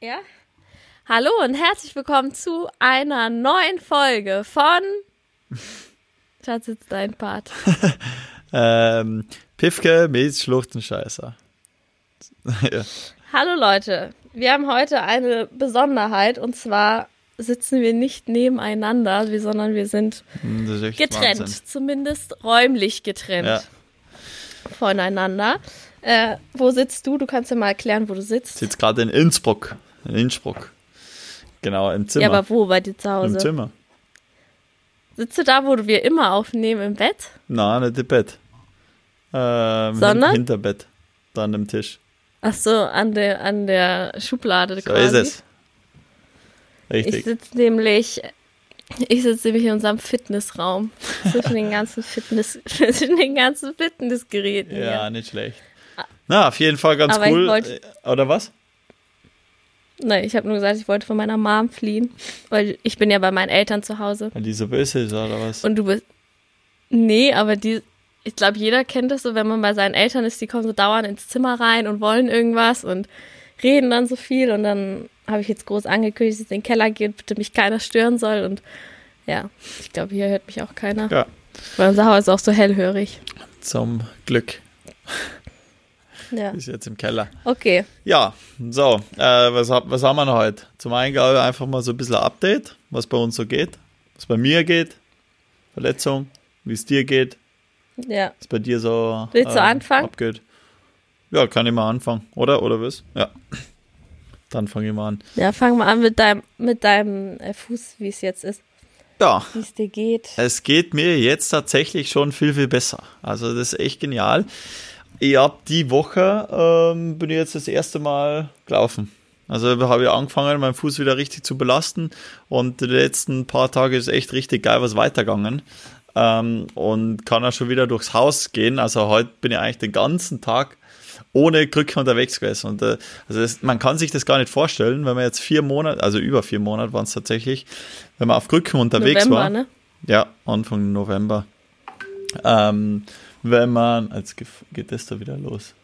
Ja. Hallo und herzlich willkommen zu einer neuen Folge von. Schatz, jetzt dein Part. ähm, Pifke mit Schluchtenscheißer. ja. Hallo Leute, wir haben heute eine Besonderheit und zwar sitzen wir nicht nebeneinander, sondern wir sind hm, getrennt, Wahnsinn. zumindest räumlich getrennt ja. voneinander. Äh, wo sitzt du? Du kannst ja mal erklären, wo du sitzt. Ich sitze gerade in Innsbruck. In Innsbruck. Genau, im Zimmer. Ja, aber wo bei dir zu Hause? Im Zimmer. Sitzt du da, wo wir immer aufnehmen, im Bett? Nein, nicht im Bett. Ähm, Sondern? Hinter Bett. Da an dem Tisch. Ach so, an der, an der Schublade so quasi. ist es. Richtig. Ich sitze nämlich, ich sitze nämlich in unserem Fitnessraum. zwischen den ganzen Fitness, zwischen den ganzen Fitnessgeräten. Ja, hier. nicht schlecht. Na, auf jeden Fall ganz Aber cool. Oder was? Nein, ich habe nur gesagt, ich wollte von meiner Mom fliehen, weil ich bin ja bei meinen Eltern zu Hause. Weil die so böse ist, oder was? Und du bist. Nee, aber die. Ich glaube, jeder kennt das so, wenn man bei seinen Eltern ist, die kommen so dauernd ins Zimmer rein und wollen irgendwas und reden dann so viel und dann habe ich jetzt groß angekündigt, dass ich in den Keller gehe und bitte mich keiner stören soll und ja, ich glaube, hier hört mich auch keiner. Ja. Weil unser Haus ist auch so hellhörig. Zum Glück. Ja. Ist jetzt im Keller. Okay. Ja, so, äh, was, was haben wir noch heute? Zum einen glaube ich einfach mal so ein bisschen ein Update, was bei uns so geht, was bei mir geht, Verletzung, wie es dir geht. Ja. Was bei dir so Willst du ähm, anfangen? abgeht. Ja, kann ich mal anfangen, oder? Oder was? Ja. Dann fange ich mal an. Ja, fang mal an mit deinem, mit deinem äh, Fuß, wie es jetzt ist. Ja. Wie es dir geht. Es geht mir jetzt tatsächlich schon viel, viel besser. Also das ist echt genial. Ich habe die Woche ähm, bin ich jetzt das erste Mal gelaufen. Also habe ich angefangen, meinen Fuß wieder richtig zu belasten und die letzten paar Tage ist echt richtig geil was weitergegangen. Ähm, und kann auch schon wieder durchs Haus gehen. Also heute bin ich eigentlich den ganzen Tag ohne Krücke unterwegs gewesen. Und äh, also das, man kann sich das gar nicht vorstellen, wenn man jetzt vier Monate, also über vier Monate waren es tatsächlich, wenn man auf Krücken unterwegs November, war. Ne? Ja, Anfang November. Ähm, wenn man, als geht das da wieder los.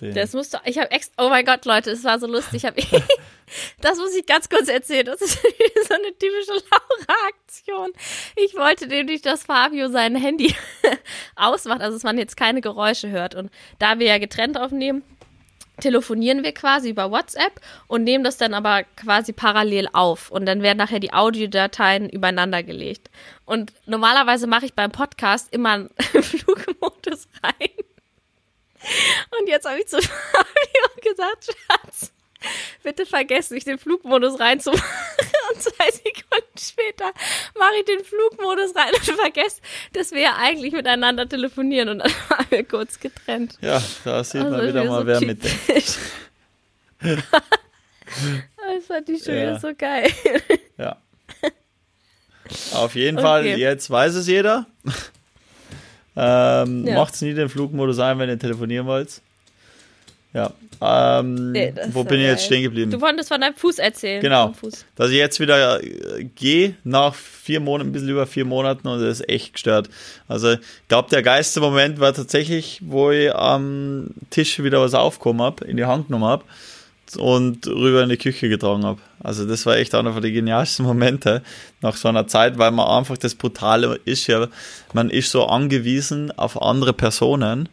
Das musst du, ich habe extra, oh mein Gott, Leute, es war so lustig. Ich hab, das muss ich ganz kurz erzählen. Das ist so eine typische Laura-Aktion. Ich wollte nämlich, dass Fabio sein Handy ausmacht, also dass man jetzt keine Geräusche hört. Und da wir ja getrennt aufnehmen, telefonieren wir quasi über WhatsApp und nehmen das dann aber quasi parallel auf. Und dann werden nachher die Audiodateien übereinander gelegt. Und normalerweise mache ich beim Podcast immer einen Flugmodus rein. Und jetzt habe ich zu Fabio gesagt, Schatz, bitte vergesst nicht, den Flugmodus reinzumachen. Und zwei Sekunden später mache ich den Flugmodus rein und vergesse, dass wir ja eigentlich miteinander telefonieren. Und dann waren wir kurz getrennt. Ja, da sieht also man wieder mal, so wer mitdenkt. das fand ich schon ja. wieder so geil. Ja. Auf jeden okay. Fall, jetzt weiß es jeder. ähm, ja. Macht's nie den Flugmodus ein, wenn ihr telefonieren wollt. Ja. Ähm, nee, wo bin ich jetzt stehen geblieben? Du wolltest von deinem Fuß erzählen. Genau. Dass ich jetzt wieder äh, gehe nach vier Monaten, ein bisschen über vier Monaten und das ist echt gestört. Also ich glaube, der geilste Moment war tatsächlich, wo ich am Tisch wieder was aufgekommen habe, in die Hand genommen habe und rüber in die Küche getragen habe. Also das war echt einer von den genialsten Momente nach so einer Zeit, weil man einfach das Brutale ist ja, man ist so angewiesen auf andere Personen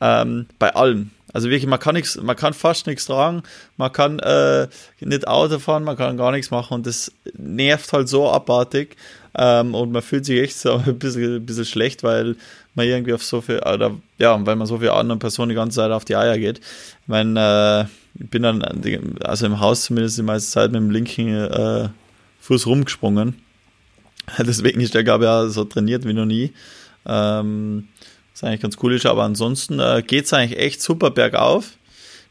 ähm, bei allem. Also wirklich, man kann nichts, man kann fast nichts tragen, man kann äh, nicht Auto fahren, man kann gar nichts machen und das nervt halt so abartig ähm, und man fühlt sich echt so ein bisschen, ein bisschen schlecht, weil man irgendwie auf so viel, oder ja, weil man so viel anderen Personen die ganze Zeit auf die Eier geht. Ich meine, äh, ich bin dann, also im Haus zumindest die meiste Zeit mit dem linken äh, Fuß rumgesprungen. Deswegen ist der, glaube ich, auch so trainiert wie noch nie. Ähm, ist eigentlich ganz cool ist, aber ansonsten äh, geht es eigentlich echt super bergauf.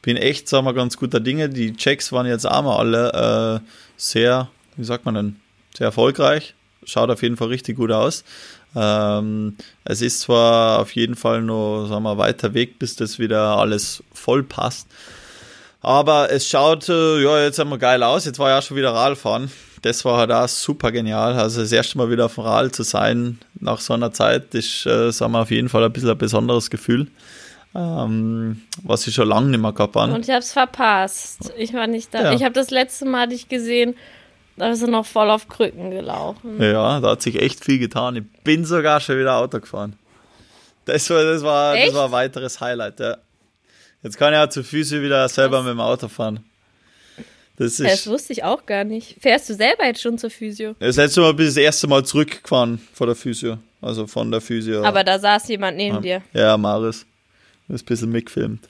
Bin echt, sagen wir, ganz guter Dinge. Die Checks waren jetzt auch mal alle äh, sehr, wie sagt man denn, sehr erfolgreich. Schaut auf jeden Fall richtig gut aus. Ähm, es ist zwar auf jeden Fall noch, sagen wir, weiter Weg, bis das wieder alles voll passt. Aber es schaut äh, ja jetzt einmal geil aus. Jetzt war ja schon wieder Radfahren das war halt auch super genial. Also das erste Mal wieder auf dem Rad zu sein nach so einer Zeit, ist, äh, sagen wir, auf jeden Fall ein bisschen ein besonderes Gefühl. ähm, was ich schon lange nicht mehr gehabt habe. Und ich habe es verpasst. Ich war nicht da. Ja. Ich habe das letzte Mal dich gesehen, da ist er noch voll auf Krücken gelaufen. Ja, da hat sich echt viel getan. Ich bin sogar schon wieder Auto gefahren. Das war, das war, das war ein weiteres Highlight, ja. Jetzt kann ich ja zu Füße wieder selber Was? mit dem Auto fahren. Das, ist, das wusste ich auch gar nicht. Fährst du selber jetzt schon zur Physio? Das letzte Mal bin ich das erste Mal zurückgefahren vor der Physio. Also von der Physio. Aber da saß jemand neben ja. dir. Ja, Maris. Du ist ein bisschen mitgefilmt.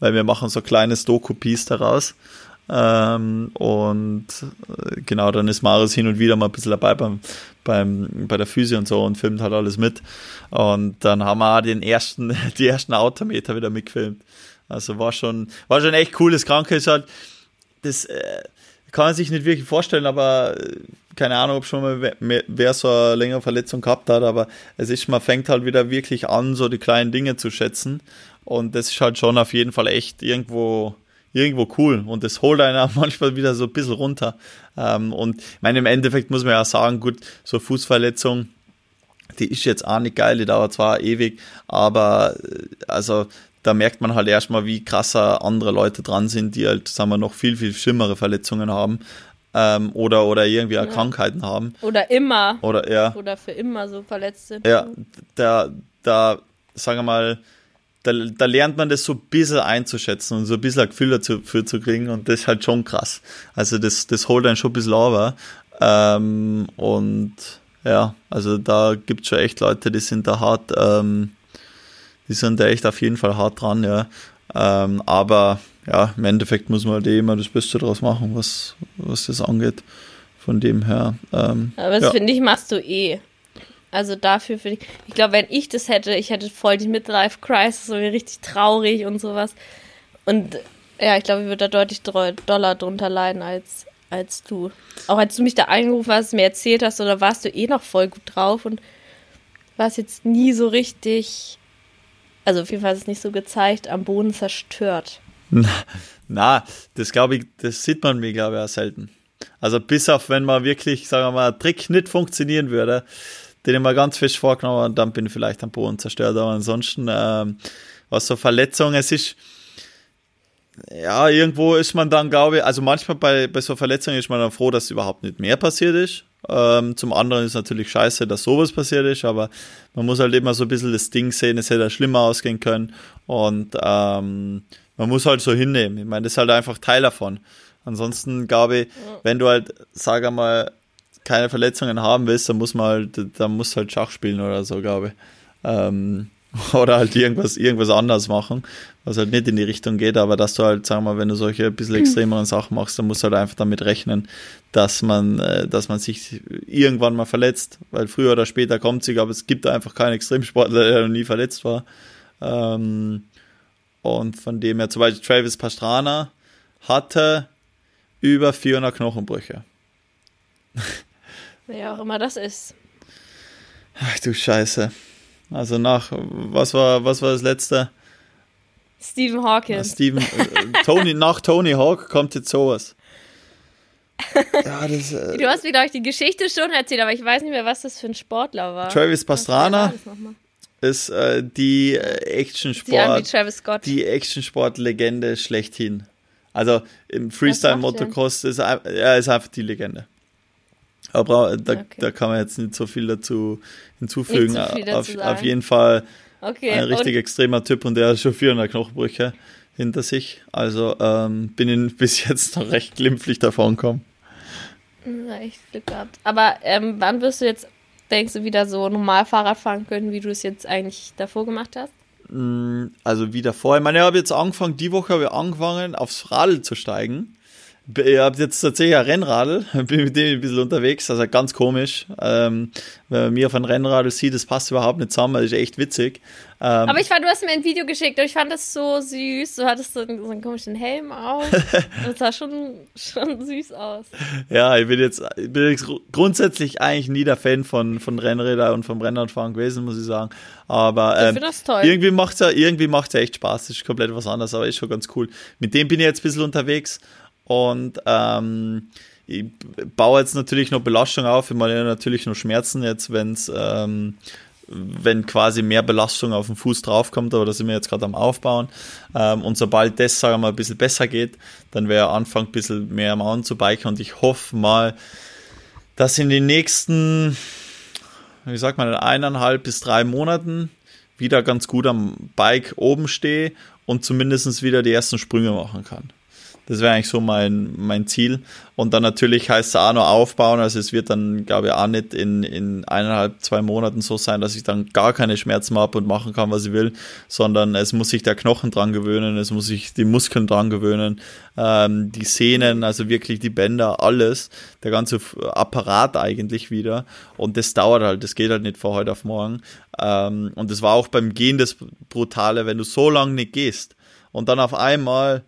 Weil wir machen so kleines Doku-Piece daraus. Ähm, und äh, genau, dann ist Marius hin und wieder mal ein bisschen dabei beim, beim, bei der Physio und so und filmt halt alles mit. Und dann haben wir den ersten, die ersten Autometer wieder mitgefilmt. Also war schon, war schon echt cool. Das Kranke ist halt, das äh, kann man sich nicht wirklich vorstellen, aber äh, keine Ahnung, ob schon mal wer, wer so eine längere Verletzung gehabt hat, aber es ist, man fängt halt wieder wirklich an, so die kleinen Dinge zu schätzen. Und das ist halt schon auf jeden Fall echt irgendwo, irgendwo cool. Und das holt einen auch manchmal wieder so ein bisschen runter. Ähm, und ich meine, im Endeffekt muss man ja sagen, gut, so Fußverletzung, die ist jetzt auch nicht geil, die dauert zwar ewig, aber äh, also da merkt man halt erstmal, wie krasser andere Leute dran sind, die halt, sagen wir, noch viel, viel schlimmere Verletzungen haben. Ähm, oder, oder irgendwie ja. Krankheiten haben. Oder immer. Oder, ja. Oder für immer so verletzt sind. Ja, da, da, sagen wir mal, da, da lernt man das so ein bisschen einzuschätzen und so ein bisschen ein Gefühl dafür zu kriegen und das ist halt schon krass. Also das, das holt einen schon ein bisschen over. Ähm, und ja, also da gibt es schon echt Leute, die sind da hart, ähm, die sind da echt auf jeden Fall hart dran, ja. Ähm, aber ja, im Endeffekt muss man halt eh immer das Beste draus machen, was, was das angeht. Von dem her. Ähm, aber das ja. finde ich, machst du eh. Also dafür finde ich, ich glaube, wenn ich das hätte, ich hätte voll die Midlife-Crisis, so richtig traurig und sowas. Und ja, ich glaube, ich würde da deutlich doller drunter leiden als, als du. Auch als du mich da angerufen hast, mir erzählt hast, oder warst du eh noch voll gut drauf und warst jetzt nie so richtig also auf jeden Fall ist es nicht so gezeigt, am Boden zerstört. Na, das glaube ich, das sieht man mir, glaube ich, auch selten. Also bis auf, wenn man wirklich, sagen wir mal, ein Trick nicht funktionieren würde, den ich mal ganz fest vorgenommen habe, dann bin ich vielleicht am Boden zerstört. Aber ansonsten, ähm, was so Verletzungen, es ist, ja, irgendwo ist man dann, glaube ich, also manchmal bei, bei so Verletzungen ist man dann froh, dass überhaupt nicht mehr passiert ist. Ähm, zum anderen ist natürlich scheiße, dass sowas passiert ist, aber man muss halt immer so ein bisschen das Ding sehen, es hätte schlimmer ausgehen können und ähm, man muss halt so hinnehmen. Ich meine, das ist halt einfach Teil davon. Ansonsten glaube ich, wenn du halt, sag mal, keine Verletzungen haben willst, dann muss man halt, dann musst du halt Schach spielen oder so, glaube ich. Ähm, oder halt irgendwas, irgendwas anderes machen, was halt nicht in die Richtung geht, aber dass du halt, sagen wir mal, wenn du solche ein bisschen extremeren Sachen machst, dann musst du halt einfach damit rechnen, dass man, äh, dass man sich irgendwann mal verletzt, weil früher oder später kommt sie, aber es gibt einfach keinen Extremsportler, der noch nie verletzt war. Ähm, und von dem her, zum Beispiel Travis Pastrana hatte über 400 Knochenbrüche. Wer auch immer das ist. Ach du Scheiße. Also nach, was war, was war das letzte? Stephen Hawking. Stephen, äh, Tony, nach Tony Hawk kommt jetzt sowas. Ja, das, äh, du hast mir, glaube ich, die Geschichte schon erzählt, aber ich weiß nicht mehr, was das für ein Sportler war. Travis Pastrana ist äh, die äh, Action-Sport, die, die Action-Sport-Legende schlechthin. Also im Freestyle-Motocross ist er ist einfach die Legende. Aber da, okay. da kann man jetzt nicht so viel dazu hinzufügen. Auf, auf, jeden Fall okay. ein richtig und extremer Typ und der hat schon 400 Knochenbrüche hinter sich. Also ähm, bin ich bis jetzt noch recht glimpflich davon gekommen. Ja, echt Glück gehabt. Aber ähm, wann wirst du jetzt, denkst du, wieder so normal Fahrrad fahren können, wie du es jetzt eigentlich davor gemacht hast? Mm, also wie davor. Ich meine, ich habe jetzt angefangen, die Woche habe ich angefangen, aufs Radl zu steigen. Ich habe jetzt tatsächlich ein Rennradl, bin mit dem ein bisschen unterwegs, also ganz komisch. Ähm, wenn man mir auf ein Rennradl sieht, das passt überhaupt nicht zusammen, das ist echt witzig. Ähm, Aber ich fand, du hast mir ein Video geschickt und ich fand das so süß. Du hattest so einen, so einen komischen Helm auf. das sah schon, schon süß aus. Ja, ich bin jetzt, ich bin jetzt grundsätzlich eigentlich nie der Fan von, von Rennrädern und vom Rennradfahren gewesen, muss ich sagen. Aber ähm, ich das toll. irgendwie macht es ja, irgendwie macht's ja echt Spaß. Das ist komplett was anderes, aber ist schon ganz cool. Mit dem bin ich jetzt ein bisschen unterwegs und ähm, ich baue jetzt natürlich noch Belastung auf. Ich meine natürlich noch Schmerzen jetzt, wenn es ähm, wenn quasi mehr Belastung auf den Fuß draufkommt, aber da sind wir jetzt gerade am Aufbauen. Ähm, und sobald das, sagen wir mal, ein bisschen besser geht, dann wäre Anfang ein bisschen mehr Mountain zu biken und ich hoffe mal, dass in den nächsten, wie sagt man, eineinhalb bis drei Monaten wieder ganz gut am Bike oben stehe und zumindest wieder die ersten Sprünge machen kann. Das wäre eigentlich so mein, mein Ziel. Und dann natürlich heißt es auch noch aufbauen. Also es wird dann, glaube ich, auch nicht in, in eineinhalb, zwei Monaten so sein, dass ich dann gar keine Schmerzen habe und machen kann, was ich will, sondern es muss sich der Knochen dran gewöhnen, es muss sich die Muskeln dran gewöhnen, ähm, die Sehnen, also wirklich die Bänder, alles, der ganze Apparat eigentlich wieder. Und das dauert halt, das geht halt nicht von heute auf morgen. Ähm, und das war auch beim Gehen das Brutale, wenn du so lange nicht gehst und dann auf einmal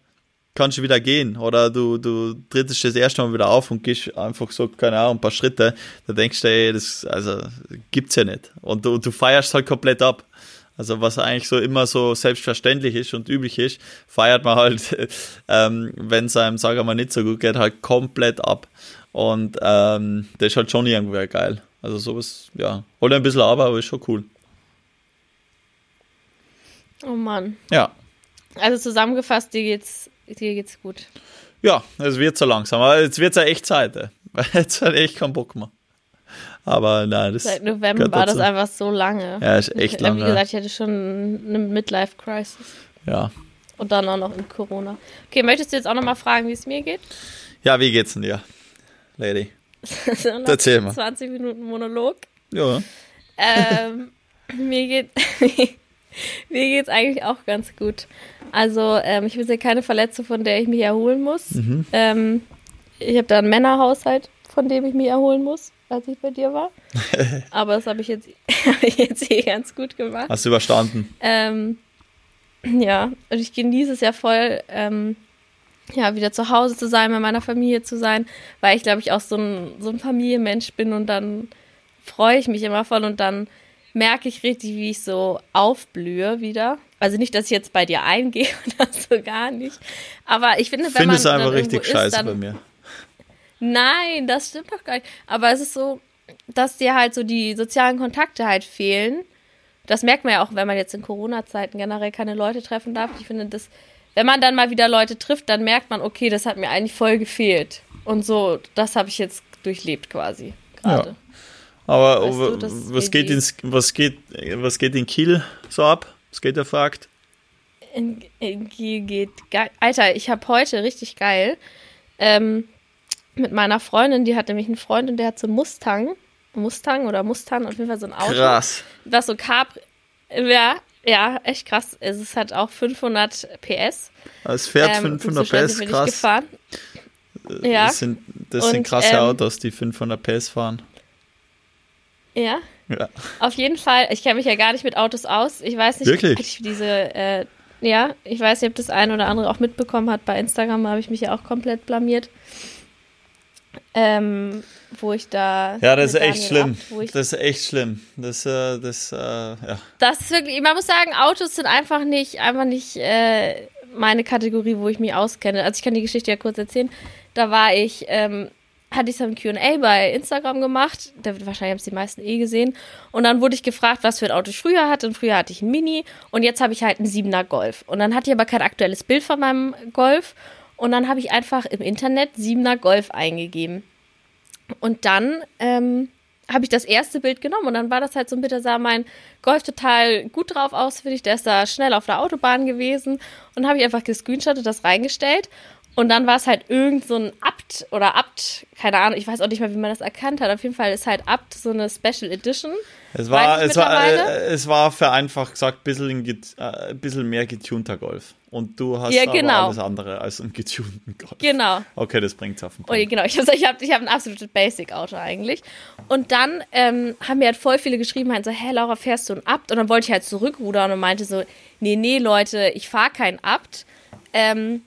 kannst du wieder gehen oder du, du trittst das erste Mal wieder auf und gehst einfach so, keine Ahnung, ein paar Schritte, da denkst du, ey, das, also, gibt's ja nicht. Und du, du feierst halt komplett ab. Also was eigentlich so immer so selbstverständlich ist und üblich ist, feiert man halt, ähm, wenn es einem, sagen wir mal, nicht so gut geht, halt komplett ab. Und ähm, das ist halt schon irgendwie geil. Also sowas, ja, holt ein bisschen aber, aber ist schon cool. Oh Mann. Ja. Also zusammengefasst, dir geht's dir geht's gut. Ja, es wird so langsam. Aber jetzt wird es ja echt Zeit. Ey. Jetzt hat echt keinen Bock mehr. Aber nein, das. Seit November war das einfach so lange. Ja, ist echt lange. Wie gesagt, ich hatte schon eine Midlife-Crisis. Ja. Und dann auch noch in Corona. Okay, möchtest du jetzt auch noch mal fragen, wie es mir geht? Ja, wie geht's denn dir, Lady? Erzähl mal. 20 Minuten Monolog. Ja. Ähm, mir geht mir geht's eigentlich auch ganz gut. Also ähm, ich wisse keine Verletzung, von der ich mich erholen muss. Mhm. Ähm, ich habe da einen Männerhaushalt, von dem ich mich erholen muss, als ich bei dir war. Aber das habe ich jetzt, hab ich jetzt eh ganz gut gemacht. Hast du überstanden? Ähm, ja, und ich genieße es ja voll, ähm, ja, wieder zu Hause zu sein, bei meiner Familie zu sein, weil ich glaube ich auch so ein, so ein Familienmensch bin und dann freue ich mich immer voll und dann merke ich richtig, wie ich so aufblühe wieder. Also nicht, dass ich jetzt bei dir eingehe oder so gar nicht. Aber ich finde, wenn Findest man du einfach richtig ist, scheiße bei mir. Nein, das stimmt doch gar nicht. Aber es ist so, dass dir halt so die sozialen Kontakte halt fehlen. Das merkt man ja auch, wenn man jetzt in Corona-Zeiten generell keine Leute treffen darf. Ich finde, das, wenn man dann mal wieder Leute trifft, dann merkt man, okay, das hat mir eigentlich voll gefehlt. Und so, das habe ich jetzt durchlebt quasi gerade. Ja. Aber weißt du, was, geht in, was, geht, was geht in Kiel so ab? Was geht der fragt? Geht geil. Alter, ich habe heute richtig geil ähm, mit meiner Freundin, die hat nämlich einen Freund und der hat so einen Mustang. Mustang oder Mustang, auf jeden Fall so ein Auto. Krass. Was so Capri. Ja, ja, echt krass. Es hat auch 500 PS. Es fährt ähm, 500 PS, krass. Gefahren. Ja. Das sind, das sind krasse ähm, Autos, die 500 PS fahren. Ja? Ja. Auf jeden Fall, ich kenne mich ja gar nicht mit Autos aus. Ich weiß nicht, Wirklich? ich diese, äh, ja, ich weiß nicht, ob das eine oder andere auch mitbekommen hat. Bei Instagram habe ich mich ja auch komplett blamiert. Ähm, wo ich da. Ja, das ist echt schlimm. Ab, das ist echt schlimm. Das, äh, das, äh, ja. Das ist wirklich, man muss sagen, Autos sind einfach nicht, einfach nicht äh, meine Kategorie, wo ich mich auskenne. Also ich kann die Geschichte ja kurz erzählen. Da war ich ähm, hatte ich so ein QA bei Instagram gemacht. Da, wahrscheinlich haben es die meisten eh gesehen. Und dann wurde ich gefragt, was für ein Auto ich früher hatte. Und früher hatte ich einen Mini. Und jetzt habe ich halt einen 7er Golf. Und dann hatte ich aber kein aktuelles Bild von meinem Golf. Und dann habe ich einfach im Internet 7er Golf eingegeben. Und dann ähm, habe ich das erste Bild genommen. Und dann war das halt so ein da sah mein Golf total gut drauf aus, finde ich. Der ist da schnell auf der Autobahn gewesen. Und habe ich einfach gescreenshottet, das reingestellt. Und dann war es halt irgend so ein Abt oder Abt, keine Ahnung, ich weiß auch nicht mal, wie man das erkannt hat. Auf jeden Fall ist halt Abt so eine Special Edition. Es war, es war, äh, es war vereinfacht gesagt ein bisschen, äh, bisschen mehr getunter Golf. Und du hast ja, genau. alles andere als einen getunten Golf. Genau. Okay, das bringt's auf den Punkt. Oh, genau, ich habe ich hab, ich hab ein absolutes Basic-Auto eigentlich. Und dann ähm, haben mir halt voll viele geschrieben, halt so, hä, Laura, fährst du ein Abt? Und dann wollte ich halt zurückrudern und meinte so, nee, nee, Leute, ich fahre kein Abt. Ähm,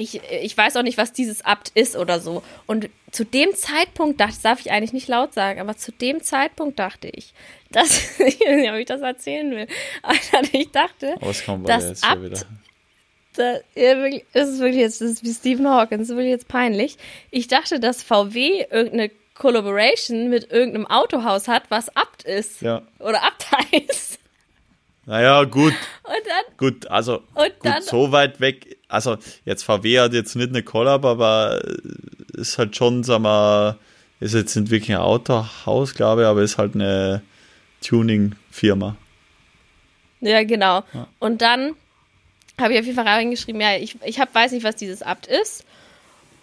ich, ich weiß auch nicht, was dieses Abt ist oder so. Und zu dem Zeitpunkt dachte, das darf ich eigentlich nicht laut sagen, aber zu dem Zeitpunkt dachte ich, dass, ich weiß nicht, ob ich das erzählen will, aber ich dachte, das Abt, da, ja, es ist wirklich jetzt, das ist wie Stephen Hawking, das ist wirklich jetzt peinlich. Ich dachte, dass VW irgendeine Collaboration mit irgendeinem Autohaus hat, was Abt ist. Ja. Oder Abt heißt. Naja, gut. Und dann. Gut, also Und dann- gut, so weit weg. Also jetzt VW hat jetzt nicht eine Collab, aber ist halt schon, sag mal, ist jetzt nicht wirklich ein Autohaus, glaube ich, aber ist halt eine Tuning-Firma. Ja, genau. Und dann habe ich auf jeden Fall reingeschrieben, ja, ich, ich hab, weiß nicht, was dieses Abt ist.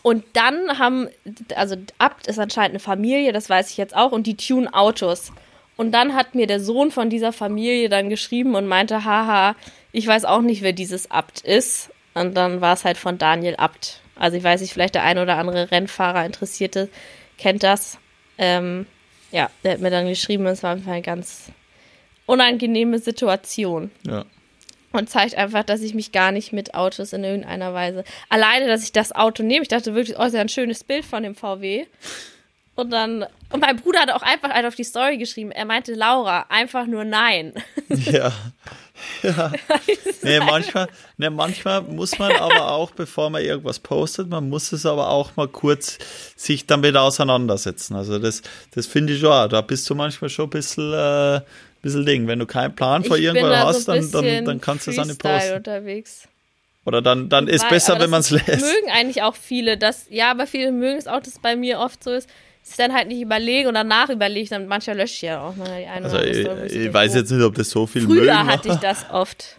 Und dann haben, also Abt ist anscheinend eine Familie, das weiß ich jetzt auch, und die tune Autos. Und dann hat mir der Sohn von dieser Familie dann geschrieben und meinte, haha, ich weiß auch nicht, wer dieses Abt ist. Und dann war es halt von Daniel Abt. Also ich weiß nicht, vielleicht der ein oder andere Rennfahrer Interessierte kennt das. Ähm, ja, der hat mir dann geschrieben, es war Fall eine ganz unangenehme Situation Ja. und zeigt einfach, dass ich mich gar nicht mit Autos in irgendeiner Weise. Alleine, dass ich das Auto nehme, ich dachte wirklich, oh, ist ja ein schönes Bild von dem VW. Und dann, und mein Bruder hat auch einfach halt auf die Story geschrieben. Er meinte, Laura, einfach nur nein. Ja. ja. Nee, manchmal, nee, manchmal muss man aber auch, bevor man irgendwas postet, man muss es aber auch mal kurz sich damit auseinandersetzen. Also das, das finde ich schon, auch. da bist du manchmal schon ein bisschen, äh, bisschen Ding. Wenn du keinen Plan vor irgendwas hast, dann, dann, dann kannst du es nicht Freestyle posten. unterwegs. Oder dann, dann ist Weil- besser, wenn man das es lässt. mögen eigentlich auch viele, dass, ja, aber viele mögen es auch, dass es bei mir oft so ist, dass ich dann halt nicht überlege und danach überlege ich dann, manchmal lösche ich ja auch mal die eine Also oder andere ich, ich weiß jetzt nicht, ob das so viel Früher mögen. hatte ich das oft.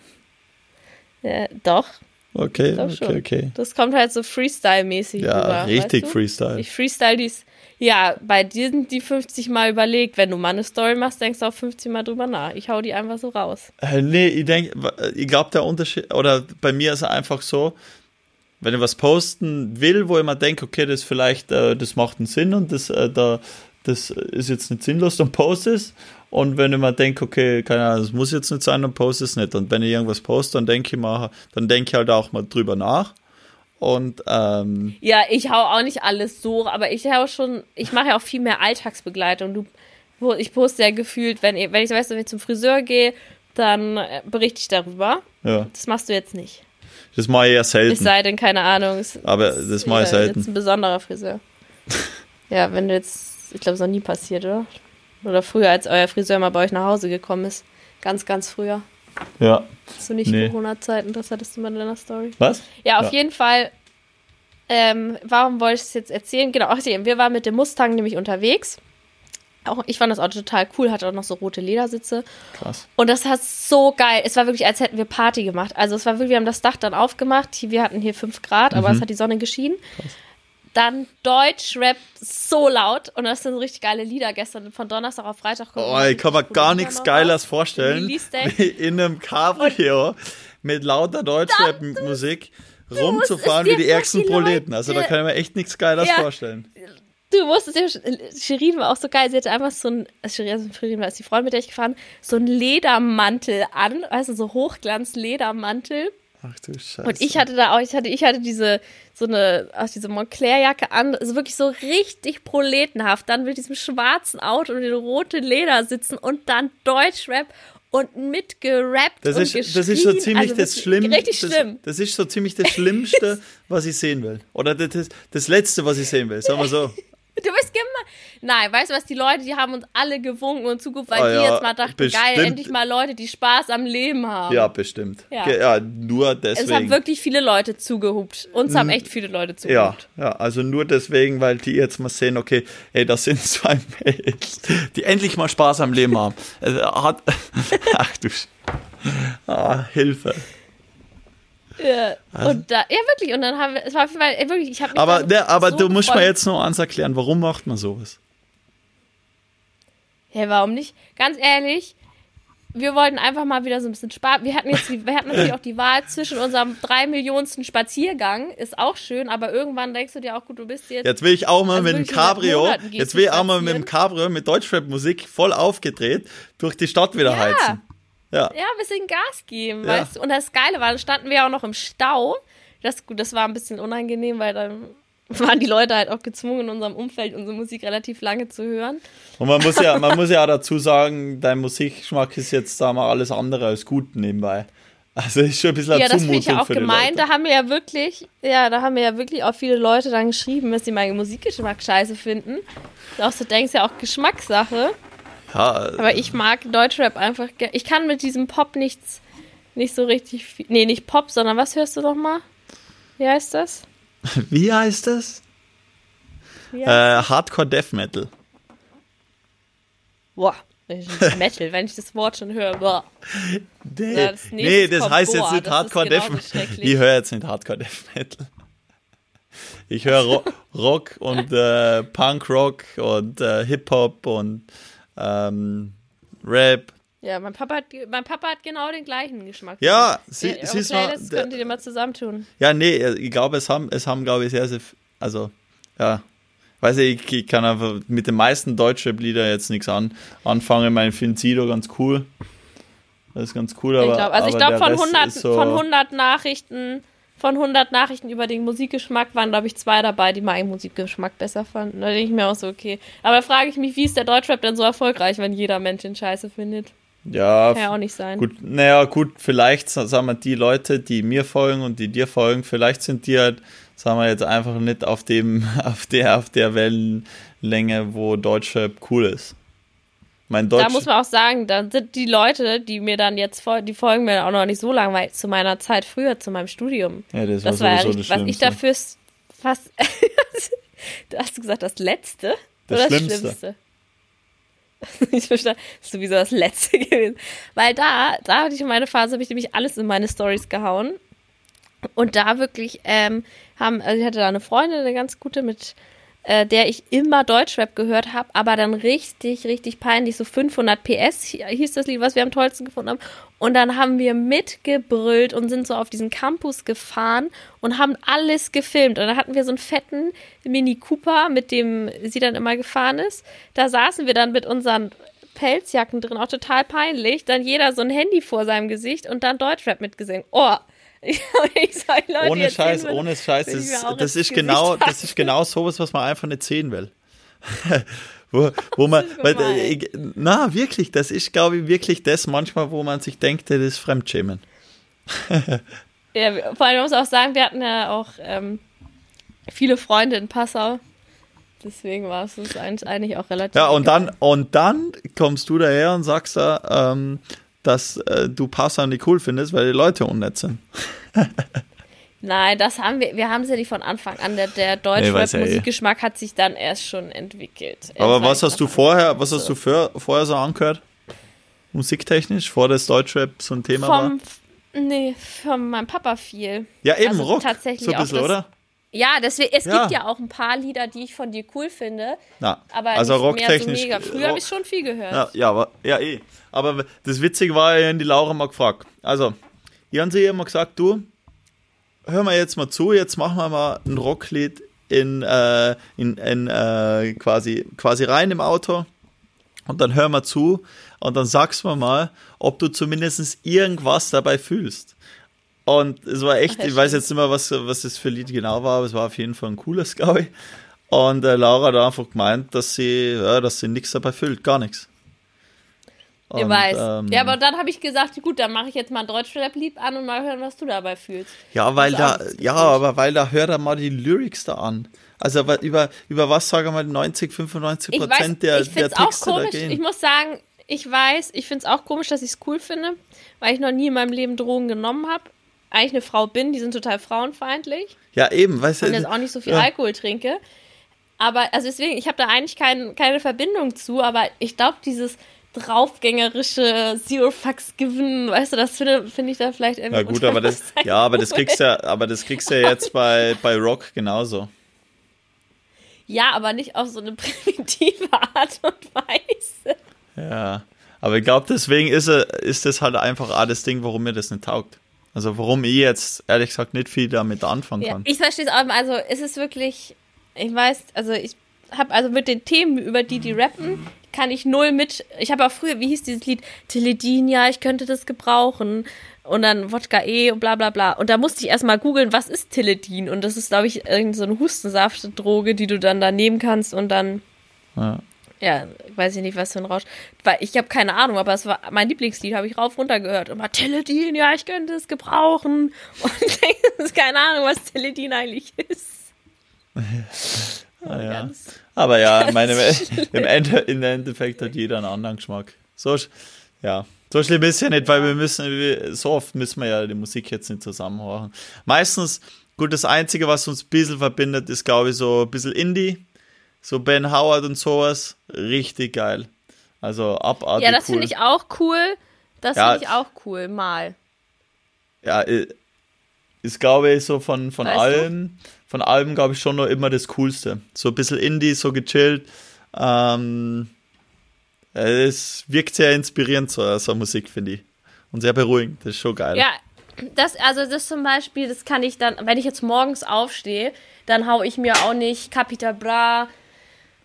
Ja, doch, Okay, doch okay, schon. okay. Das kommt halt so Freestyle-mäßig Ja, rüber. richtig weißt du? Freestyle. Ich freestyle dies. Ja, bei dir sind die 50 Mal überlegt. Wenn du mal eine Story machst, denkst du auch 50 Mal drüber nach. Ich hau die einfach so raus. Äh, nee, ich denke, ich glaube, der Unterschied, oder bei mir ist es einfach so, wenn ich was posten will, wo ich mir denke, okay, das vielleicht, äh, das macht einen Sinn und das, äh, da, das ist jetzt nicht sinnlos, dann poste es. Und wenn ich mir denke, okay, keine Ahnung, das muss jetzt nicht sein, dann poste es nicht. Und wenn ich irgendwas poste, dann denke ich mal, dann denke ich halt auch mal drüber nach. Und ähm, Ja, ich hau auch nicht alles so, aber ich hau schon, ich mache ja auch viel mehr Alltagsbegleitung. Du, wo- ich poste ja gefühlt, wenn, ich- wenn ich, weißt du, wenn ich zum Friseur gehe, dann äh, berichte ich darüber. ja, Das machst du jetzt nicht. Das mache ich Es selten. sei denn, keine Ahnung. Es, Aber das mache ich ja, selten. Jetzt ein besonderer Friseur. ja, wenn du jetzt, ich glaube, es ist noch nie passiert, oder? Oder früher, als euer Friseur mal bei euch nach Hause gekommen ist. Ganz, ganz früher. Ja. Zu nicht Nee. Corona-Zeiten, das hattest du mal in deiner Story. Was? Ja, auf Ja. jeden Fall. Ähm, warum wollte ich es jetzt erzählen? Genau, ach, ja, wir waren mit dem Mustang nämlich unterwegs. Auch, ich fand das Auto total cool, hatte auch noch so rote Ledersitze. Krass. Und das war so geil. Es war wirklich, als hätten wir Party gemacht. Also es war wirklich, wir haben das Dach dann aufgemacht. Wir hatten hier 5 Grad, aber es hat die Sonne geschienen. Dann Deutschrap so laut. Und das sind so richtig geile Lieder gestern von Donnerstag auf Freitag. Oh, ich kann mir gar nichts raus. vorstellen, in einem Cabrio mit lauter Deutschrap-Musik rumzufahren wie die ärgsten Proleten. Also da kann ich mir echt nichts Geiles Ja. vorstellen. Du musstest ja, Shirin war auch so geil, sie hatte einfach so ein, also Shirin, also war die Freundin, mit der ich gefahren, so ein Ledermantel an, weißt du, so Hochglanz-Ledermantel. Ach du Scheiße. Und ich hatte da auch, ich hatte, ich hatte diese, so eine, auch diese Montclair-Jacke an, also wirklich so richtig proletenhaft, dann mit diesem schwarzen Auto und den roten Ledersitzen und dann Deutschrap und mitgerappt das und ist, das ist geschrien. so ziemlich also das Schlimmste. Richtig schlimm. Das, das ist so ziemlich das Schlimmste, was ich sehen will. Oder das, das, das Letzte, was ich sehen will. Sagen wir so. Du bist gemein. Nein, weißt du was, die Leute, die haben uns alle gewunken und zugerufen, weil Ah, die ja, jetzt mal dachten, bestimmt. geil, endlich mal Leute, die Spaß am Leben haben. Ja, bestimmt. Ja. Ja nur Es haben deswegen. wirklich viele Leute zugehupt. Uns haben echt viele Leute Mhm. Ja, zugehupt. ja, also nur deswegen, weil die jetzt mal sehen, okay, ey, das sind zwei Mädels, die endlich mal Spaß am Leben haben. Also, ach du Sch ah, Hilfe. Ja. Und da, ja, wirklich. Und dann haben wir, es war ey, wirklich, ich habe Aber, der, aber so du musst mir gefreut. jetzt noch eins erklären, warum macht man sowas? Hey, warum nicht? Ganz ehrlich, wir wollten einfach mal wieder so ein bisschen sparen. Wir hatten jetzt, die, wir hatten natürlich auch die Wahl zwischen unserem drei Millionsten Spaziergang, ist auch schön, aber irgendwann denkst du dir auch, gut, du bist jetzt. Jetzt will ich auch mal Also mit dem Cabrio, jetzt will ich auch mal mit dem Cabrio mit Deutschrap-Musik voll aufgedreht durch die Stadt wieder Ja. heizen. Ja. Ja, ein bisschen Gas geben, Ja. weißt du? Und das Geile war, dann standen wir auch noch im Stau. Das, gut, das war ein bisschen unangenehm, weil dann waren die Leute halt auch gezwungen, in unserem Umfeld unsere Musik relativ lange zu hören. Und man muss ja, man muss ja auch dazu sagen, dein Musikgeschmack ist jetzt, sagen wir, alles andere als gut nebenbei. Also ist schon ein bisschen Ja, das finde ich ja auch gemein. Da haben wir ja wirklich, ja, da haben wir ja wirklich auch viele Leute dann geschrieben, dass sie meinen Musikgeschmack scheiße finden. Du auch so denkst ja auch Geschmackssache. Ja. Aber ich mag Deutschrap einfach. Ich kann mit diesem Pop nichts, nicht so richtig viel. Nee, nicht Pop, sondern was hörst du nochmal? Wie heißt das? Wie heißt das? Wie heißt äh, Hardcore Death Metal. Boah. Metal, wenn ich das Wort schon höre. Boah. Nee, das, nee, das heißt boah, jetzt nicht Hardcore Death Metal. Ich höre jetzt nicht Hardcore Death Metal. Ich höre Ro Rock und äh, Punk Rock und äh, Hip Hop und ähm, Rap. Ja, mein Papa, hat, mein Papa hat genau den gleichen Geschmack. Ja, sie, ja, siehst mal. Das könnt ihr mal zusammentun. Ja, nee, ich glaube, es haben, es haben, glaube ich, sehr, sehr, also, ja, weiß ich, ich kann einfach mit den meisten Deutschrap-Lieder jetzt nichts an, anfangen. Mein finde Sido ganz cool. Das ist ganz cool, aber. Ich glaub, also, ich glaube, von, 100, so von 100 Nachrichten, von 100 Nachrichten über den Musikgeschmack waren, glaube ich, zwei dabei, die meinen Musikgeschmack besser fanden. Da denke ich mir auch so, okay. Aber da frage ich mich, wie ist der Deutschrap denn so erfolgreich, wenn jeder Mensch den Scheiße findet? Ja, kann ja auch nicht sein. Gut, naja, gut, vielleicht, sagen wir, die Leute, die mir folgen und die dir folgen, vielleicht sind die halt sagen wir jetzt einfach nicht auf dem, auf der, auf der Wellenlänge, wo Deutschrap cool ist. Mein Deutsch da muss man auch sagen, da sind die Leute, die mir dann jetzt die folgen mir auch noch nicht so lange, weil zu meiner Zeit früher, zu meinem Studium. Ja, das, das war, war ja richtig, was ich dafür fast. du hast gesagt, das Letzte? Das oder Schlimmste. das Schlimmste? ich verstehe, das ist sowieso das Letzte gewesen. Weil da, da hatte ich in meiner Phase, habe ich nämlich alles in meine Stories gehauen. Und da wirklich ähm, haben, also ich hatte da eine Freundin, eine ganz gute, mit äh, der ich immer Deutschrap gehört habe, aber dann richtig, richtig peinlich, so 500 PS hieß das Lied, was wir am tollsten gefunden haben. Und dann haben wir mitgebrüllt und sind so auf diesen Campus gefahren und haben alles gefilmt. Und dann hatten wir so einen fetten Mini Cooper, mit dem sie dann immer gefahren ist. Da saßen wir dann mit unseren Pelzjacken drin, auch total peinlich. Dann jeder so ein Handy vor seinem Gesicht und dann Deutschrap mitgesungen. Oh, sag, Leute, ohne Scheiß, würde, ohne Scheiß, das, ist, das ist genau, das ist genau sowas, was man einfach nicht sehen will. wo, wo man, weil, äh, na wirklich, das ist, glaube ich, wirklich das manchmal, wo man sich denkt, das ist Fremdschämen. ja, vor allem muss ich auch sagen, wir hatten ja auch ähm, viele Freunde in Passau. Deswegen war es eigentlich auch relativ. Ja, und dann, und dann kommst du daher und sagst da, ähm, dass äh, du Passau nicht cool findest, weil die Leute unnett sind. Nein, das haben wir, wir haben es ja nicht von Anfang an. Der, der deutsche nee, ja Musikgeschmack hat sich dann erst schon entwickelt. Aber was hast du vorher, was hast du für, vorher so angehört? Musiktechnisch, vor das Deutschrap so ein Thema vom, war? Nee, von meinem Papa viel. Ja, eben also Rock. Tatsächlich so ein bisschen, oder? Ja, deswegen, es ja. gibt ja auch ein paar Lieder, die ich von dir cool finde. Na, aber also rocktechnisch. So Früher habe ich schon viel gehört. Ja, ja, aber, ja, eh. Aber das Witzige war ja, die Laura mal gefragt. Also, ich habe sie immer gesagt, du, hör mal jetzt mal zu, jetzt machen wir mal ein Rocklied in, äh, in, in äh, quasi, quasi rein im Auto und dann hör mal zu und dann sagst du mir mal, ob du zumindest irgendwas dabei fühlst. Und es war echt, Ach, ich weiß jetzt nicht mehr, was, was das für ein Lied genau war, aber es war auf jeden Fall ein cooles, glaube ich. Und äh, Laura hat einfach gemeint, dass sie, ja, dass sie nichts dabei fühlt, gar nichts. Und, ich weiß. Ähm, ja, aber dann habe ich gesagt, gut, dann mache ich jetzt mal ein Deutschrap-Lied an und mal hören, was du dabei fühlst. Ja, weil da, ja, aber weil da hör da mal die Lyrics da an. Also über, über was sagen wir mal 90, 95 Prozent der, ich der Texte auch komisch. da gehen. Ich muss sagen, ich weiß, ich finde es auch komisch, dass ich es cool finde, weil ich noch nie in meinem Leben Drogen genommen habe. Eigentlich eine Frau bin, die sind total frauenfeindlich. Ja, eben, weißt du. Und jetzt auch nicht so viel ja. Alkohol trinke. Aber, also deswegen, ich habe da eigentlich kein, keine Verbindung zu, aber ich glaube, dieses draufgängerische Zero Fucks Given, weißt du, das finde find ich da vielleicht irgendwie. Ja gut, aber das, ja, aber das kriegst ja, aber das kriegst ja jetzt bei, bei Rock genauso. Ja, aber nicht auf so eine primitive Art und Weise. Ja, aber ich glaube, deswegen ist, ist das halt einfach das Ding, warum mir das nicht taugt. Also warum ich jetzt ehrlich gesagt nicht viel damit anfangen kann. Ja, ich verstehe es auch, also es ist wirklich, ich weiß, also ich habe also mit den Themen, über die die rappen, kann ich null mit. Ich habe auch früher, wie hieß dieses Lied? Teledin, ja, ich könnte das gebrauchen. Und dann Wodka E und bla bla bla. Und da musste ich erstmal googeln, was ist Teledin? Und das ist, glaube ich, irgendeine so eine Hustensaftdroge, die du dann da nehmen kannst und dann. Ja. Ja, weiß ich nicht, was für ein Rausch. Weil ich habe keine Ahnung, aber es war mein Lieblingslied, habe ich rauf runter gehört. Immer Teledin, ja, ich könnte es gebrauchen. Und ich denke, keine Ahnung, was Teledin eigentlich ist. ah, ja. aber ja, meine, im, Ende, im Endeffekt hat jeder einen anderen Geschmack. So, ja, so schlimm ist ja nicht, weil wir müssen, so oft müssen wir ja die Musik jetzt nicht zusammenhören. Meistens, gut, das Einzige, was uns ein bisschen verbindet, ist, glaube ich, so ein bisschen Indie. So Ben Howard und sowas. Richtig geil. Also abartig. Ja, das cool. finde ich auch cool. Das ja, finde ich auch cool, mal. Ja, ist, glaube ich, so von, von allem, von allem, glaube ich, schon noch immer das Coolste. So ein bisschen Indie, so gechillt. Ähm, es wirkt sehr inspirierend, so, so Musik, finde ich. Und sehr beruhigend. Das ist schon geil. Ja, das, also das zum Beispiel, das kann ich dann, wenn ich jetzt morgens aufstehe, dann haue ich mir auch nicht Capita Bra.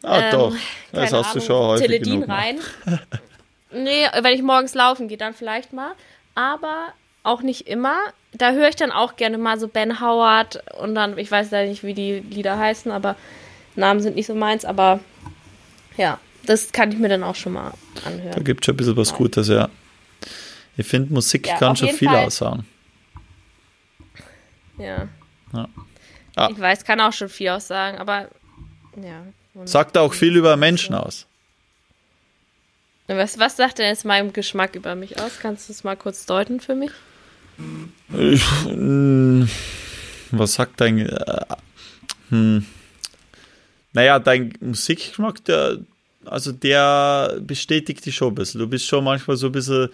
Ah, ähm, doch. Das hast Ahnung, du schon häufig Teledin genug rein. nee, wenn ich morgens laufen gehe, dann vielleicht mal. Aber auch nicht immer. Da höre ich dann auch gerne mal so Ben Howard und dann, ich weiß leider nicht, wie die Lieder heißen, aber Namen sind nicht so meins, aber ja, das kann ich mir dann auch schon mal anhören. Da gibt es schon ein bisschen was Gutes, ja. Ich finde, Musik ja, kann schon viel Fall. aussagen. Ja. ja. Ah. Ich weiß, kann auch schon viel aussagen, aber ja. Sagt auch viel über Menschen aus. Was, was sagt denn jetzt mein Geschmack über mich aus? Kannst du es mal kurz deuten für mich? Ich, hm, was sagt dein. Äh, hm, naja, dein Musikgeschmack, der, also der bestätigt dich schon ein bisschen. Du bist schon manchmal so ein bisschen,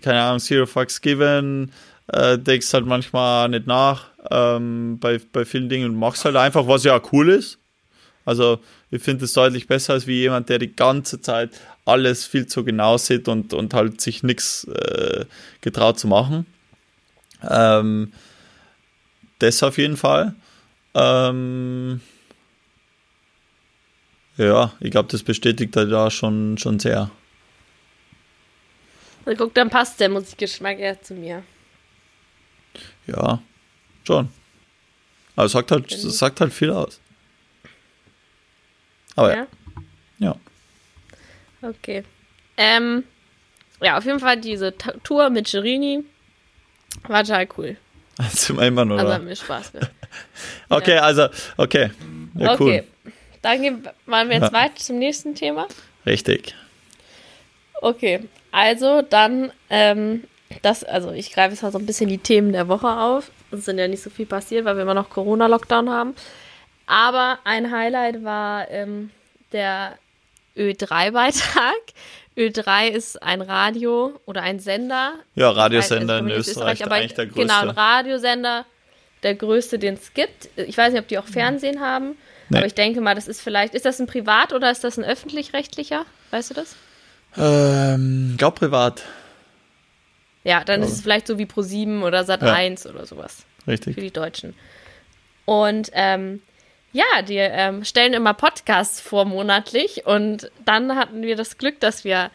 keine Ahnung, Zero Fucks Given, äh, denkst halt manchmal nicht nach ähm, bei, bei vielen Dingen und machst halt einfach, was ja cool ist. Also ich finde es deutlich besser als wie jemand, der die ganze Zeit alles viel zu genau sieht und, und halt sich nichts äh, getraut zu machen. Ähm, das auf jeden Fall. Ähm, ja, ich glaube, das bestätigt er da schon, schon sehr. Also guck, dann passt der Musikgeschmack eher zu mir. Ja, schon. Aber es sagt halt, es sagt halt viel aus. Aber ja. Ja. Okay. Ähm, ja, auf jeden Fall diese Tour mit Cherini war total cool. Zum einmal, oder? Also hat mir Spaß gemacht. okay, ja. also, okay. Ja, okay. Cool. Dann gehen, wir jetzt weiter zum nächsten Thema. Richtig. Okay, also dann, ähm, das, also ich greife jetzt mal so ein bisschen die Themen der Woche auf. Es sind ja nicht so viel passiert, weil wir immer noch Corona-Lockdown haben. Aber ein Highlight war ähm, der Ö3-Beitrag. Ö3 ist ein Radio oder ein Sender. Ja, Radiosender in Österreich, Österreich aber eigentlich der größte. Genau, ein Radiosender, der größte, den es gibt. Ich weiß nicht, ob die auch Fernsehen haben, nee. aber ich denke mal, das ist vielleicht, ist das ein Privat oder ist das ein öffentlich-rechtlicher? Weißt du das? Ähm, glaub privat. Ja, dann ist es vielleicht so wie Pro7 oder Sat1 ja. oder sowas. Richtig. Für die Deutschen. Und ähm, ja, die ähm, stellen immer Podcasts vor monatlich und dann hatten wir das Glück, dass wir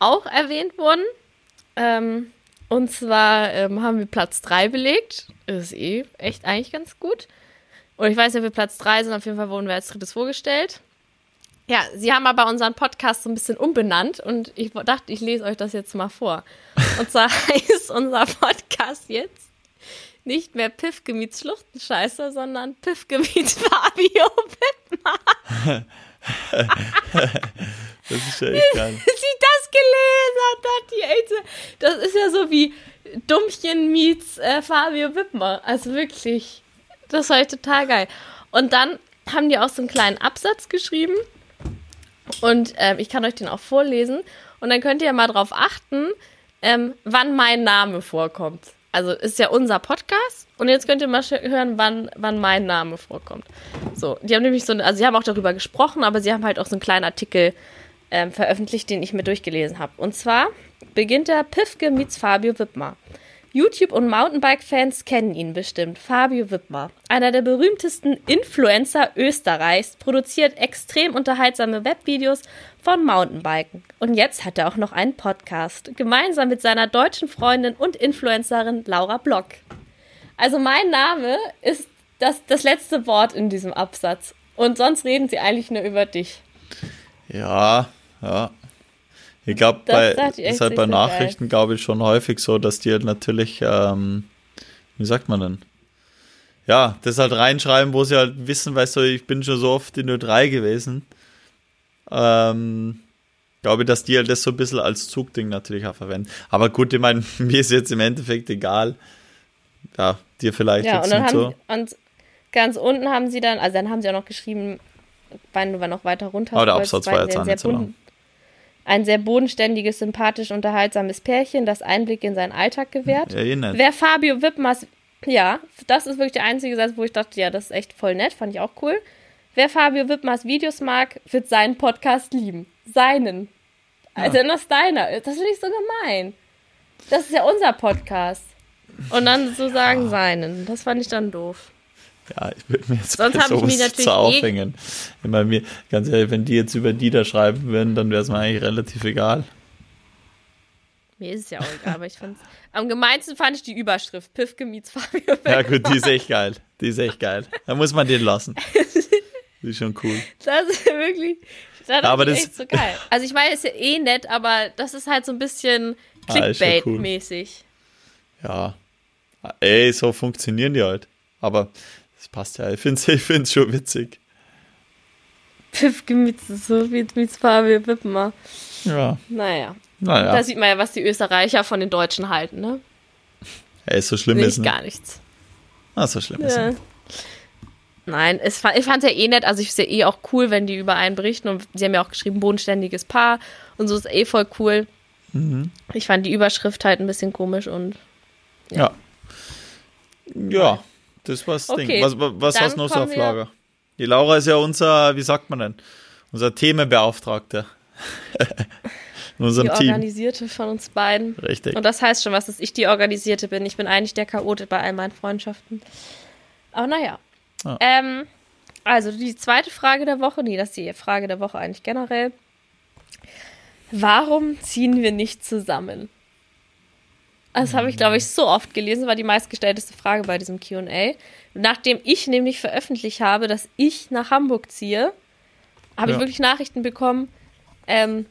auch erwähnt wurden. Ähm, und zwar ähm, haben wir Platz 3 belegt. Ist eh echt eigentlich ganz gut. Und ich weiß nicht, ob wir Platz 3 sind. Auf jeden Fall wurden wir als drittes vorgestellt. Ja, sie haben aber unseren Podcast so ein bisschen umbenannt und ich dachte, ich lese euch das jetzt mal vor. Und zwar heißt unser Podcast jetzt nicht mehr Piffke meets Schluchtenscheißer, sondern Piffke meets Fabio Wittmer. das ist ja echt geil. Sie das gelesen hat, die Else. Das ist ja so wie Dummchen meets äh, Fabio Wittmer. Also wirklich, das war total geil. Und dann haben die auch so einen kleinen Absatz geschrieben. Und ähm, ich kann euch den auch vorlesen. Und dann könnt ihr mal drauf achten, ähm, wann mein Name vorkommt also ist ja unser Podcast und jetzt könnt ihr mal hören, wann, wann mein Name vorkommt. So, die haben nämlich so, also sie haben auch darüber gesprochen, aber sie haben halt auch so einen kleinen Artikel ähm, veröffentlicht, den ich mir durchgelesen habe. Und zwar beginnt der Pifke meets Fabio Wittmer. YouTube- und Mountainbike-Fans kennen ihn bestimmt. Fabio Wittmer, einer der berühmtesten Influencer Österreichs, produziert extrem unterhaltsame Webvideos von Mountainbiken. Und jetzt hat er auch noch einen Podcast, gemeinsam mit seiner deutschen Freundin und Influencerin Laura Block. Also mein Name ist das, das letzte Wort in diesem Absatz. Und sonst reden sie eigentlich nur über dich. Ja, ja. Ich glaube, bei, ist halt bei Nachrichten, glaube ich, schon häufig so, dass die halt natürlich, ähm, wie sagt man denn? Ja, das halt reinschreiben, wo sie halt wissen, weißt du, ich bin schon so oft in nur drei gewesen. Ähm, glaube ich, dass die halt das so ein bisschen als Zugding natürlich auch verwenden. Aber gut, ich meine, mir ist jetzt im Endeffekt egal. Ja, dir vielleicht ja, jetzt und dann haben, so. Und ganz unten haben sie dann, also dann haben sie auch noch geschrieben, wenn du noch weiter runter Aber der Absatz war jetzt auch nicht so lang. Ein sehr bodenständiges, sympathisch, unterhaltsames Pärchen, das Einblick in seinen Alltag gewährt. Nett. Wer Fabio Wippmers, ja, das ist wirklich der einzige Satz, wo ich dachte, ja, das ist echt voll nett, fand ich auch cool. Wer Fabio Wippmers Videos mag, wird seinen Podcast lieben. Seinen. Also das ist deiner. Das finde ich so gemein. Das ist ja unser Podcast. Und dann so sagen ja. seinen. Das fand ich dann doof. Ja, ich würde mir jetzt Sonst bei sowas ich zu aufhängen. Eh bei mir, ganz ehrlich, wenn die jetzt über die da schreiben würden, dann wäre es mir eigentlich relativ egal. Mir ist es ja auch egal, aber ich fand's. Am gemeinsten fand ich die Überschrift. Pifke meets Fabio. Ja, gut, die ist echt geil. Die ist echt geil. Da muss man den lassen. Die ist schon cool. Das ist wirklich. Das ja, aber das echt so geil. Also ich meine, ist ja eh nett, aber das ist halt so ein bisschen ah, Clickbait-mäßig. Ah, ja. Ey, so funktionieren die halt. Aber das passt ja. Ich finde es ich find's schon witzig. Piff Gemütze, so wie mit Fabio Wippmer. Ja. Naja. naja. Da sieht man ja, was die Österreicher von den Deutschen halten, ne? Ey, so schlimm Nicht ist ne? gar nichts. Ah, so schlimm ja. ist nicht. Nein, es, ich fand es ja eh nett. Also ich sehe eh auch cool, wenn die über einen berichten. Und sie haben ja auch geschrieben, bodenständiges Paar. Und so ist eh voll cool. Mhm. Ich fand die Überschrift halt ein bisschen komisch und. Ja. Ja, ja das war das okay, Ding. Was, was hast du noch so auf Lager? Die Laura ist ja unser, wie sagt man denn? Unser Themenbeauftragter. In unserem die Team. Organisierte von uns beiden. Richtig. Und das heißt schon was, dass ich die Organisierte bin. Ich bin eigentlich der Chaote bei all meinen Freundschaften. Aber naja. Ah. Ähm, also die zweite Frage der Woche, nee, das ist die Frage der Woche eigentlich generell. Warum ziehen wir nicht zusammen? Das habe ich, glaube ich, so oft gelesen, war die meistgestellteste Frage bei diesem QA. Nachdem ich nämlich veröffentlicht habe, dass ich nach Hamburg ziehe, habe ja. ich wirklich Nachrichten bekommen. Ähm,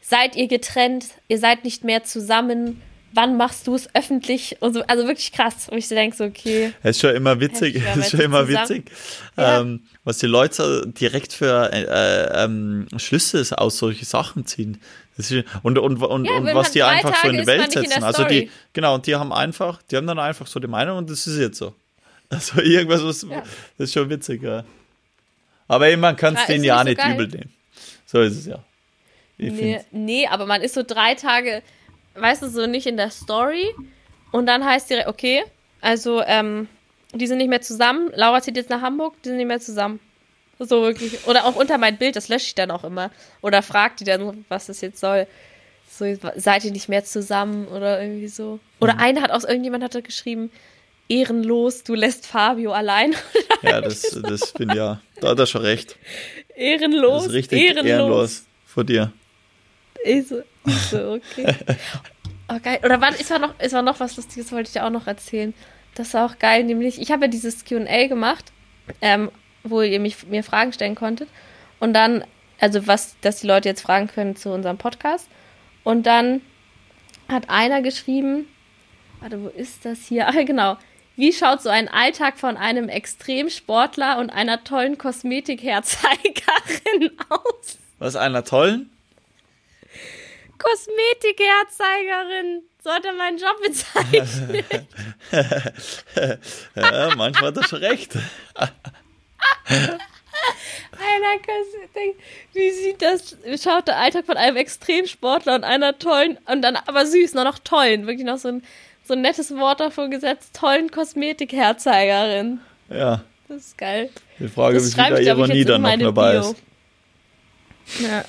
seid ihr getrennt? Ihr seid nicht mehr zusammen? wann machst du es öffentlich? So, also wirklich krass. Und ich denke so, okay. Es ist schon immer witzig, es ist schon immer witzig, ja. ähm, was die Leute direkt für äh ähm, Schlüsse aus solchen Sachen ziehen. Und und, und, ja, und was die einfach Tage so in die Welt setzen. Also die, genau, und die haben einfach, die haben dann einfach so die Meinung und das ist jetzt so. Also irgendwas, was, ja. das ist schon witzig, ja. Aber ey, man kann es denen ja nicht so übel nehmen. So ist es ja. nee, nee, aber man ist so drei Tage, weißt du, so nicht in der Story. Und dann heißt direkt, okay, also, ähm, die sind nicht mehr zusammen. Laura zieht jetzt nach Hamburg, die sind nicht mehr zusammen. So wirklich. Oder auch unter mein Bild, das lösche ich dann auch immer. Oder fragt die dann, was das jetzt soll. So, seid ihr nicht mehr zusammen oder irgendwie so. Oder mhm. einer hat aus irgendjemand hat geschrieben, ehrenlos, du lässt Fabio allein. ja, das, das bin ja, da hat er schon recht. Ehrenlos. Das ist richtig ehrenlos, ehrenlos vor dir. Ich so, ich so okay. Oh, geil. Oder wann ist war noch, ist war noch was Lustiges, wollte ich dir auch noch erzählen. Das war auch geil, nämlich, ich habe ja dieses QA gemacht, ähm, wo ihr mich, mir Fragen stellen konntet. Und dann, also was, dass die Leute jetzt fragen können zu unserem Podcast. Und dann hat einer geschrieben, warte, wo ist das hier? Ah, genau. Wie schaut so ein Alltag von einem Extremsportler und einer tollen Kosmetikherzeigerin aus? Was, einer tollen? Kosmetik-Herzeigerin. So hat er meinen Job bezeichnet. ja, manchmal hat er schon recht. Einer Kosmetik. Wie sieht das? Schaut der Alltag von einem Extremsportler und einer tollen, und dann aber süß, noch, noch tollen. Wirklich noch so ein, so ein nettes Wort davon gesetzt. Tollen Kosmetik-Herzeigerin. Ja. Das ist geil. Die Frage, das wie viel Ironie dann noch dabei Bio. ist. Ja.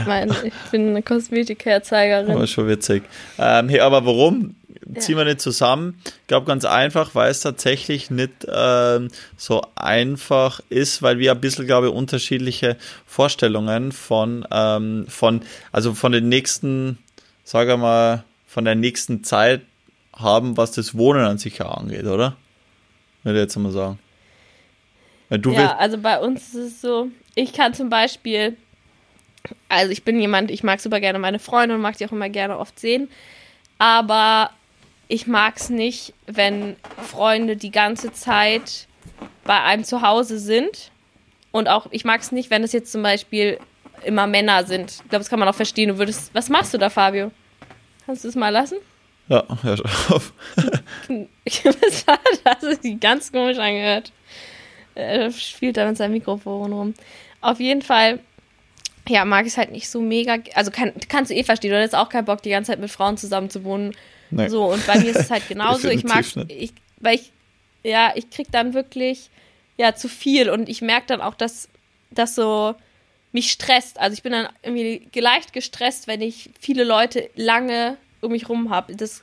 Ich meine, ich bin eine Kosmetik-Herzeigerin. Aber schon witzig. Ähm, hey, aber warum ziehen wir nicht zusammen? Ich glaube ganz einfach, weil es tatsächlich nicht ähm, so einfach ist, weil wir ein bisschen, glaube ich, unterschiedliche Vorstellungen von, ähm, von, also von den nächsten, sagen wir mal, von der nächsten Zeit haben, was das Wohnen an sich angeht, oder? Würde ich jetzt mal sagen. Du ja, also bei uns ist es so, ich kann zum Beispiel also ich bin jemand, ich mag super gerne meine Freunde und mag die auch immer gerne oft sehen. Aber ich mag es nicht, wenn Freunde die ganze Zeit bei einem zu Hause sind. Und auch, ich mag es nicht, wenn es jetzt zum Beispiel immer Männer sind. Ich glaube, das kann man auch verstehen. Du würdest. Was machst du da, Fabio? Kannst du es mal lassen? Ja, hör auf. was war das? Das ist ganz komisch angehört. Er spielt da mit seinem Mikrofon rum. Auf jeden Fall, ja, mag ich es halt nicht so mega. Also kann, kannst du eh verstehen, du hättest auch keinen Bock, die ganze Zeit mit Frauen zusammen zu wohnen. Nee. So, und bei mir ist es halt genauso. ich mag, ich, weil ich, ja, ich krieg dann wirklich, ja, zu viel und ich merke dann auch, dass das so mich stresst. Also ich bin dann irgendwie leicht gestresst, wenn ich viele Leute lange um mich rum habe. Das,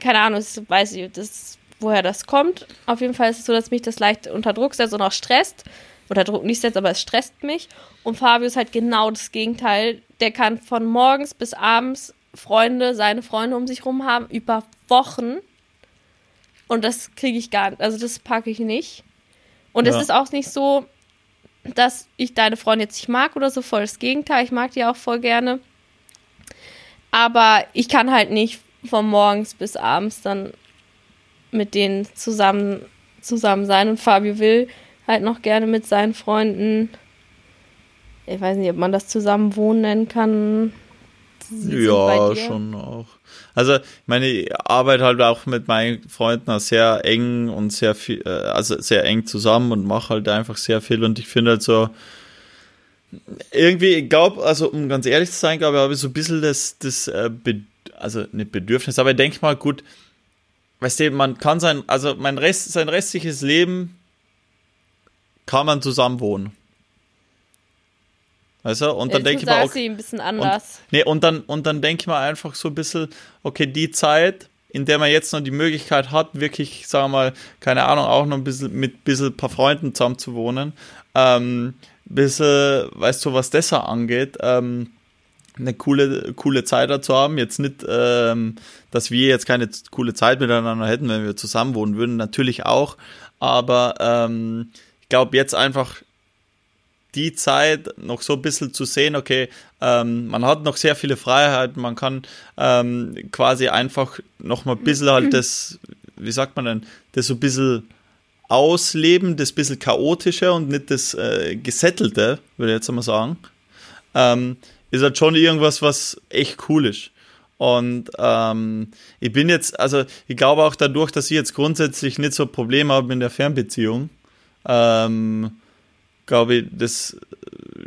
keine Ahnung, das weiß ich, das, woher das kommt. Auf jeden Fall ist es so, dass mich das leicht unter Druck setzt und auch stresst. Unter Druck nicht setzt, aber es stresst mich. Und Fabio ist halt genau das Gegenteil. Der kann von morgens bis abends Freunde, seine Freunde um sich rum haben, über Wochen. Und das kriege ich gar nicht. Also das packe ich nicht. Und ja. es ist auch nicht so, dass ich deine Freunde jetzt nicht mag oder so, voll das Gegenteil. Ich mag die auch voll gerne. Aber ich kann halt nicht von morgens bis abends dann mit denen zusammen, zusammen sein. Und Fabio will halt noch gerne mit seinen Freunden, ich weiß nicht, ob man das zusammen wohnen nennen kann. Sie ja, schon auch. Also, meine arbeite halt auch mit meinen Freunden sehr eng und sehr viel, äh, also sehr eng zusammen und mache halt einfach sehr viel und ich finde halt so, irgendwie, ich glaube, also um ganz ehrlich zu sein, glaube ich, habe ich so ein bisschen das, das äh, also nicht Bedürfnis, aber ich denke mal, gut, weißt du, man kann sein, also mein Rest, sein restliches Leben kann man zusammen wohnen. Weißt du? Und dann denke ich mal, okay, ein bisschen anders. Und, nee, und dann, und dann denke ich mal einfach so ein bisschen, okay, die Zeit, in der man jetzt noch die Möglichkeit hat, wirklich, sagen wir mal, keine Ahnung, auch noch ein bisschen mit ein bisschen paar Freunden zusammen zu wohnen, ähm, bisschen, weißt du, was das angeht, ähm, eine coole, coole Zeit dazu haben. Jetzt nicht, ähm, dass wir jetzt keine coole Zeit miteinander hätten, wenn wir zusammen wohnen würden, natürlich auch. Aber ähm, ich glaube, jetzt einfach die Zeit noch so ein bisschen zu sehen, okay, ähm, man hat noch sehr viele Freiheiten, man kann ähm, quasi einfach noch mal ein bisschen halt das, wie sagt man denn, das so ein bisschen ausleben, das bisschen chaotische und nicht das äh, gesettelte, würde ich jetzt einmal sagen, ähm, ist halt schon irgendwas, was echt cool ist. Und ähm, ich bin jetzt, also ich glaube auch dadurch, dass ich jetzt grundsätzlich nicht so ein Problem habe in der Fernbeziehung, ähm, glaube ich, das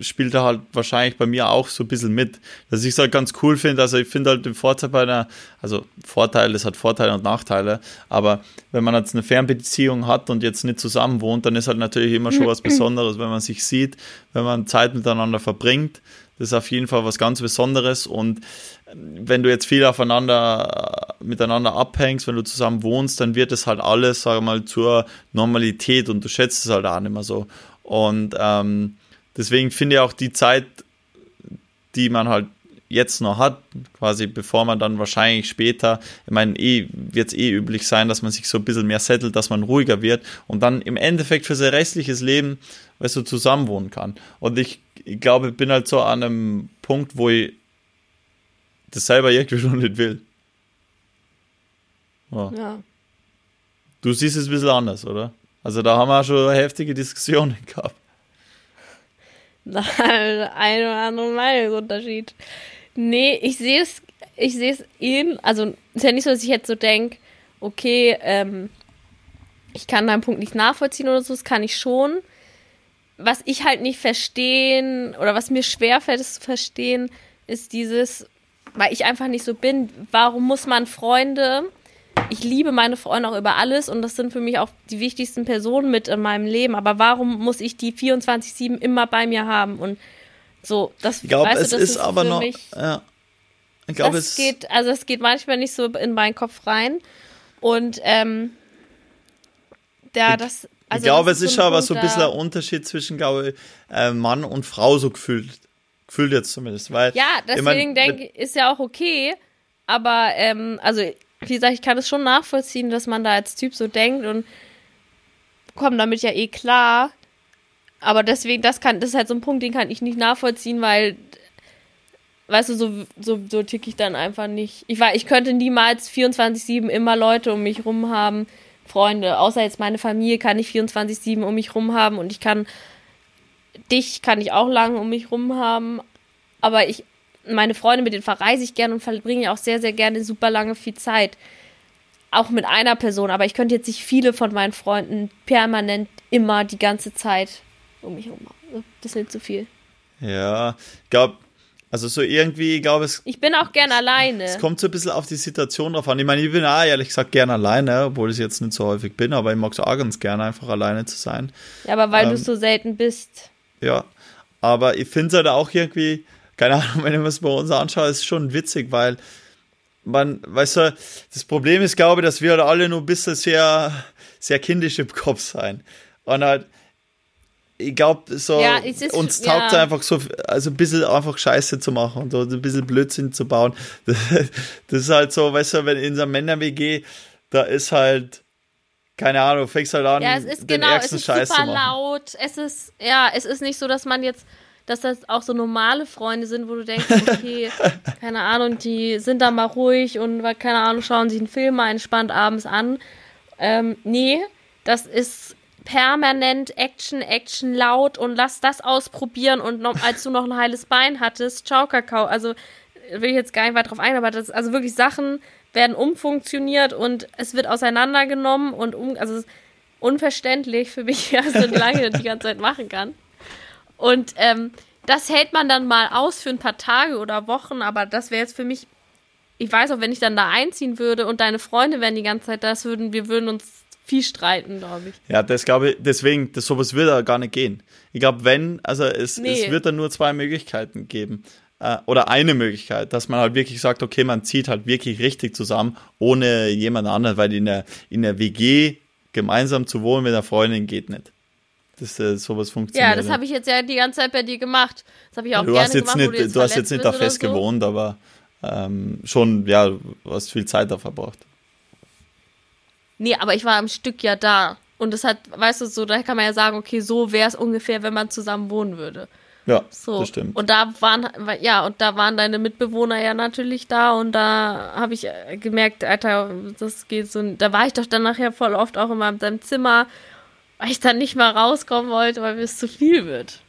spielt da halt wahrscheinlich bei mir auch so ein bisschen mit. Dass ich es halt ganz cool finde. Also ich finde halt den Vorteil bei einer, also Vorteil, es hat Vorteile und Nachteile, aber wenn man jetzt eine Fernbeziehung hat und jetzt nicht zusammen wohnt, dann ist halt natürlich immer schon was Besonderes, wenn man sich sieht, wenn man Zeit miteinander verbringt. Das ist auf jeden Fall was ganz Besonderes und wenn du jetzt viel aufeinander miteinander abhängst, wenn du zusammen wohnst, dann wird es halt alles, sag mal, zur Normalität und du schätzt es halt auch nicht mehr so. Und ähm, deswegen finde ich auch die Zeit, die man halt jetzt noch hat, quasi bevor man dann wahrscheinlich später, ich meine, eh, wird es eh üblich sein, dass man sich so ein bisschen mehr settelt, dass man ruhiger wird und dann im Endeffekt für sein restliches Leben, weißt du, zusammenwohnen kann. Und ich, ich glaube, ich bin halt so an einem Punkt, wo ich das selber irgendwie schon nicht will. Ja. ja. Du siehst es ein bisschen anders, oder? Also da haben wir schon heftige Diskussionen gehabt. ein oder andere Meinungsunterschied. Nee, ich sehe es, ich sehe es eben, also ist ja nicht so, dass ich jetzt so denke, okay, ähm, ich kann deinen Punkt nicht nachvollziehen oder so, das kann ich schon. Was ich halt nicht verstehen oder was mir schwerfällt, es zu verstehen, ist dieses, weil ich einfach nicht so bin, warum muss man Freunde ich liebe meine Freunde auch über alles und das sind für mich auch die wichtigsten Personen mit in meinem Leben. Aber warum muss ich die 24-7 immer bei mir haben? Und so, das ich glaube, es du, ist, ist aber noch. Mich, ja. Ich glaube, es geht, also es geht manchmal nicht so in meinen Kopf rein. Und ähm, ja, das. Also ich glaube, es ist so aber so ein bisschen ein Unterschied zwischen, glaube ich, äh, Mann und Frau so gefühlt. Gefühlt jetzt zumindest. Weil, ja, deswegen ich mein, denke ich, ist ja auch okay. Aber, ähm, also wie gesagt, ich kann es schon nachvollziehen, dass man da als Typ so denkt und kommt damit ja eh klar. Aber deswegen, das kann, das ist halt so ein Punkt, den kann ich nicht nachvollziehen, weil weißt du, so, so, so tick ich dann einfach nicht. Ich war, ich könnte niemals 24-7 immer Leute um mich rum haben, Freunde, außer jetzt meine Familie kann ich 24-7 um mich rum haben und ich kann dich kann ich auch lange um mich rum haben, aber ich, meine Freunde, mit denen verreise ich gerne und verbringe auch sehr, sehr gerne super lange viel Zeit. Auch mit einer Person, aber ich könnte jetzt nicht viele von meinen Freunden permanent immer die ganze Zeit um mich herum haben. Das ist nicht zu viel. Ja, ich glaube, also so irgendwie, ich glaube es. Ich bin auch gern alleine. Es kommt so ein bisschen auf die Situation drauf an. Ich meine, ich bin auch ehrlich gesagt gern alleine, obwohl ich jetzt nicht so häufig bin, aber ich mag es auch ganz gerne, einfach alleine zu sein. Ja, aber weil ähm, du so selten bist. Ja, aber ich finde es halt auch irgendwie, keine Ahnung, wenn ich mir das bei uns anschaue, ist schon witzig, weil man, weißt du, das Problem ist, glaube ich, dass wir halt alle nur ein bisschen sehr, sehr kindisch im Kopf sein. Und halt, ich glaube, so, ja, ist, uns taugt ja. einfach so, also ein bisschen einfach Scheiße zu machen und so ein bisschen Blödsinn zu bauen. Das, das ist halt so, weißt du, wenn in so einem Männer-WG, da ist halt, keine Ahnung, fängst halt an, ja, es ist den genau, ärgsten es ist Scheiß super zu machen. laut. Es ist, ja, es ist nicht so, dass man jetzt, dass das auch so normale Freunde sind, wo du denkst, okay, keine Ahnung, die sind da mal ruhig und, keine Ahnung, schauen sich einen Film mal entspannt abends an. Ähm, nee, das ist permanent Action, Action laut und lass das ausprobieren und noch, als du noch ein heiles Bein hattest, ciao Kakao. Also will ich jetzt gar nicht weiter drauf ein, aber das also wirklich Sachen werden umfunktioniert und es wird auseinandergenommen und um, also unverständlich für mich, ja, so lange die ganze Zeit machen kann. Und ähm, das hält man dann mal aus für ein paar Tage oder Wochen, aber das wäre jetzt für mich, ich weiß auch, wenn ich dann da einziehen würde und deine Freunde wären die ganze Zeit das würden, wir würden uns viel streiten, glaube ich. Ja, das glaube ich, deswegen, das, sowas wird da gar nicht gehen. Ich glaube, wenn, also es, nee. es wird da nur zwei Möglichkeiten geben. Äh, oder eine Möglichkeit, dass man halt wirklich sagt, okay, man zieht halt wirklich richtig zusammen, ohne jemand anderen, weil in der, in der WG gemeinsam zu wohnen mit einer Freundin geht nicht. Das, äh, sowas funktioniert. Ja, das habe ich jetzt ja die ganze Zeit bei dir gemacht. Das habe ich auch du gerne hast jetzt gemacht. Nicht, du, du hast jetzt nicht da fest so. gewohnt, aber ähm, schon, ja, du hast viel Zeit da verbracht. Nee, aber ich war am Stück ja da. Und das hat, weißt du, so, da kann man ja sagen, okay, so wäre es ungefähr, wenn man zusammen wohnen würde. Ja, so. das stimmt. Und da waren, ja, und da waren deine Mitbewohner ja natürlich da und da habe ich äh, gemerkt, Alter, das geht so, da war ich doch dann nachher voll oft auch in meinem Zimmer, weil ich dann nicht mal rauskommen wollte, weil mir es zu viel wird.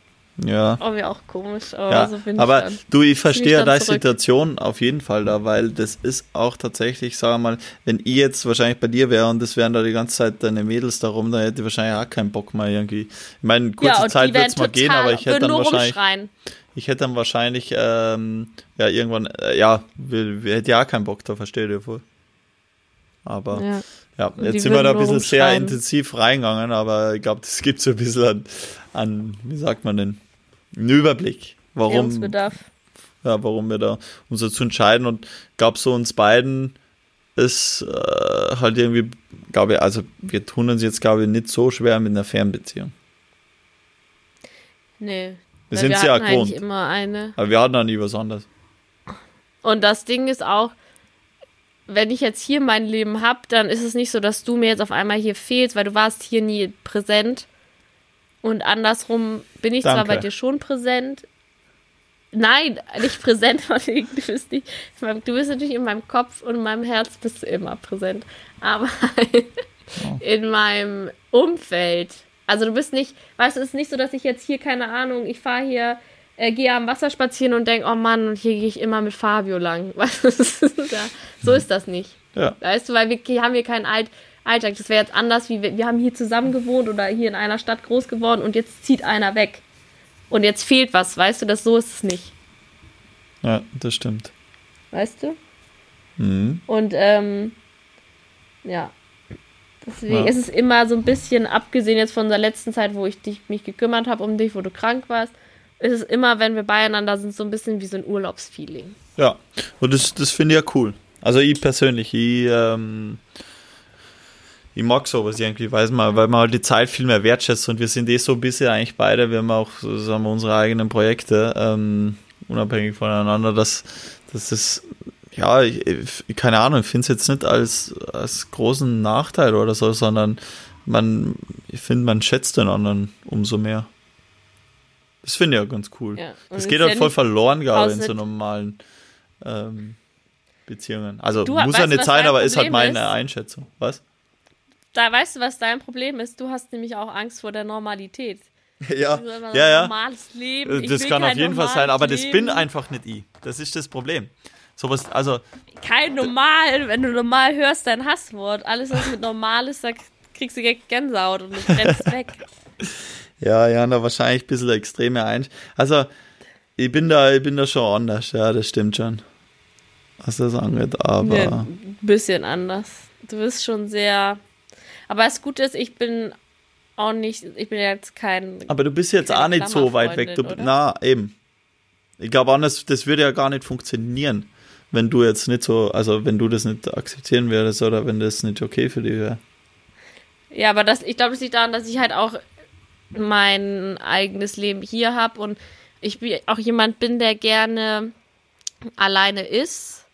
Ja. Aber ja auch komisch, aber ja, so bin ich Aber dann. du, ich verstehe deine Situation auf jeden Fall da, weil das ist auch tatsächlich, sag mal, wenn ich jetzt wahrscheinlich bei dir wäre und das wären da die ganze Zeit deine Mädels da rum, dann hätte ich wahrscheinlich auch keinen Bock mehr irgendwie. Ich meine, kurze ja, Zeit wird es mal gehen, aber ich hätte dann wahrscheinlich. Rumschreien. Ich hätte dann wahrscheinlich, ähm, ja, irgendwann, äh, ja, wir, wir hätten ja auch keinen Bock, da verstehe ich voll. Aber ja, ja jetzt sind wir da ein bisschen sehr intensiv reingegangen, aber ich glaube, das gibt so ein bisschen an, an, wie sagt man denn, einen Überblick, warum, ja, warum wir da uns dazu entscheiden. Und glaube, so uns beiden ist äh, halt irgendwie, glaube ich, also wir tun uns jetzt, glaube ich, nicht so schwer mit einer Fernbeziehung. Nee. Wir sind ja gewohnt. immer eine. Aber wir hatten auch nie was anderes. Und das Ding ist auch, wenn ich jetzt hier mein Leben habe, dann ist es nicht so, dass du mir jetzt auf einmal hier fehlst, weil du warst hier nie präsent. Und andersrum bin ich Danke. zwar bei dir schon präsent. Nein, nicht präsent, du bist nicht. Du bist natürlich in meinem Kopf und in meinem Herz bist du immer präsent. Aber oh. in meinem Umfeld. Also du bist nicht, weißt du, es ist nicht so, dass ich jetzt hier, keine Ahnung, ich fahre hier, äh, gehe am Wasser spazieren und denke, oh Mann, hier gehe ich immer mit Fabio lang. So ist das nicht. Ja. Weißt du, weil wir haben hier kein Alt, Alltag. Das wäre jetzt anders, wie wir, wir haben hier zusammen gewohnt oder hier in einer Stadt groß geworden und jetzt zieht einer weg. Und jetzt fehlt was, weißt du, das so ist es nicht. Ja, das stimmt. Weißt du? Mhm. Und ähm, ja. Deswegen ja. ist es immer so ein bisschen, abgesehen jetzt von der letzten Zeit, wo ich dich, mich gekümmert habe um dich, wo du krank warst, ist es immer, wenn wir beieinander sind, so ein bisschen wie so ein Urlaubsfeeling. Ja, und das, das finde ich ja cool. Also ich persönlich, ich ähm, ich mag sowas irgendwie, weiß man, weil man halt die Zeit viel mehr wertschätzt und wir sind eh so ein bisschen eigentlich beide, wir haben auch sagen unsere eigenen Projekte, ähm, unabhängig voneinander, dass, dass das, ja, ich, keine Ahnung, ich finde es jetzt nicht als, als großen Nachteil oder so, sondern man, ich finde, man schätzt den anderen umso mehr. Das finde ich ja ganz cool. Ja. Das geht halt ja voll verloren, ich, in so normalen ähm, Beziehungen. Also du, muss ja nicht sein, aber ist halt meine ist? Einschätzung. Was? Da weißt du, was dein Problem ist. Du hast nämlich auch Angst vor der Normalität. Ja, ja, ja. Normales Leben. Das kann auf jeden Fall sein, aber Leben. das bin einfach nicht ich. Das ist das Problem. Sowas, also. Kein normal, wenn du normal hörst, dein Hasswort. Alles, was mit normal ist, da kriegst du Gänsehaut und du rennst weg. Ja, ja, da wahrscheinlich ein bisschen extreme ein. Also, ich bin da, ich bin da schon anders, ja, das stimmt schon. Was das angeht, aber. Ja, ein bisschen anders. Du bist schon sehr. Aber das Gute ist, ich bin auch nicht, ich bin jetzt kein. Aber du bist jetzt auch nicht so weit weg. Du, na, eben. Ich glaube anders, das würde ja gar nicht funktionieren wenn du jetzt nicht so, also wenn du das nicht akzeptieren würdest oder wenn das nicht okay für dich wäre. Ja, aber das, ich glaube, es liegt daran, dass ich halt auch mein eigenes Leben hier habe und ich auch jemand bin, der gerne alleine ist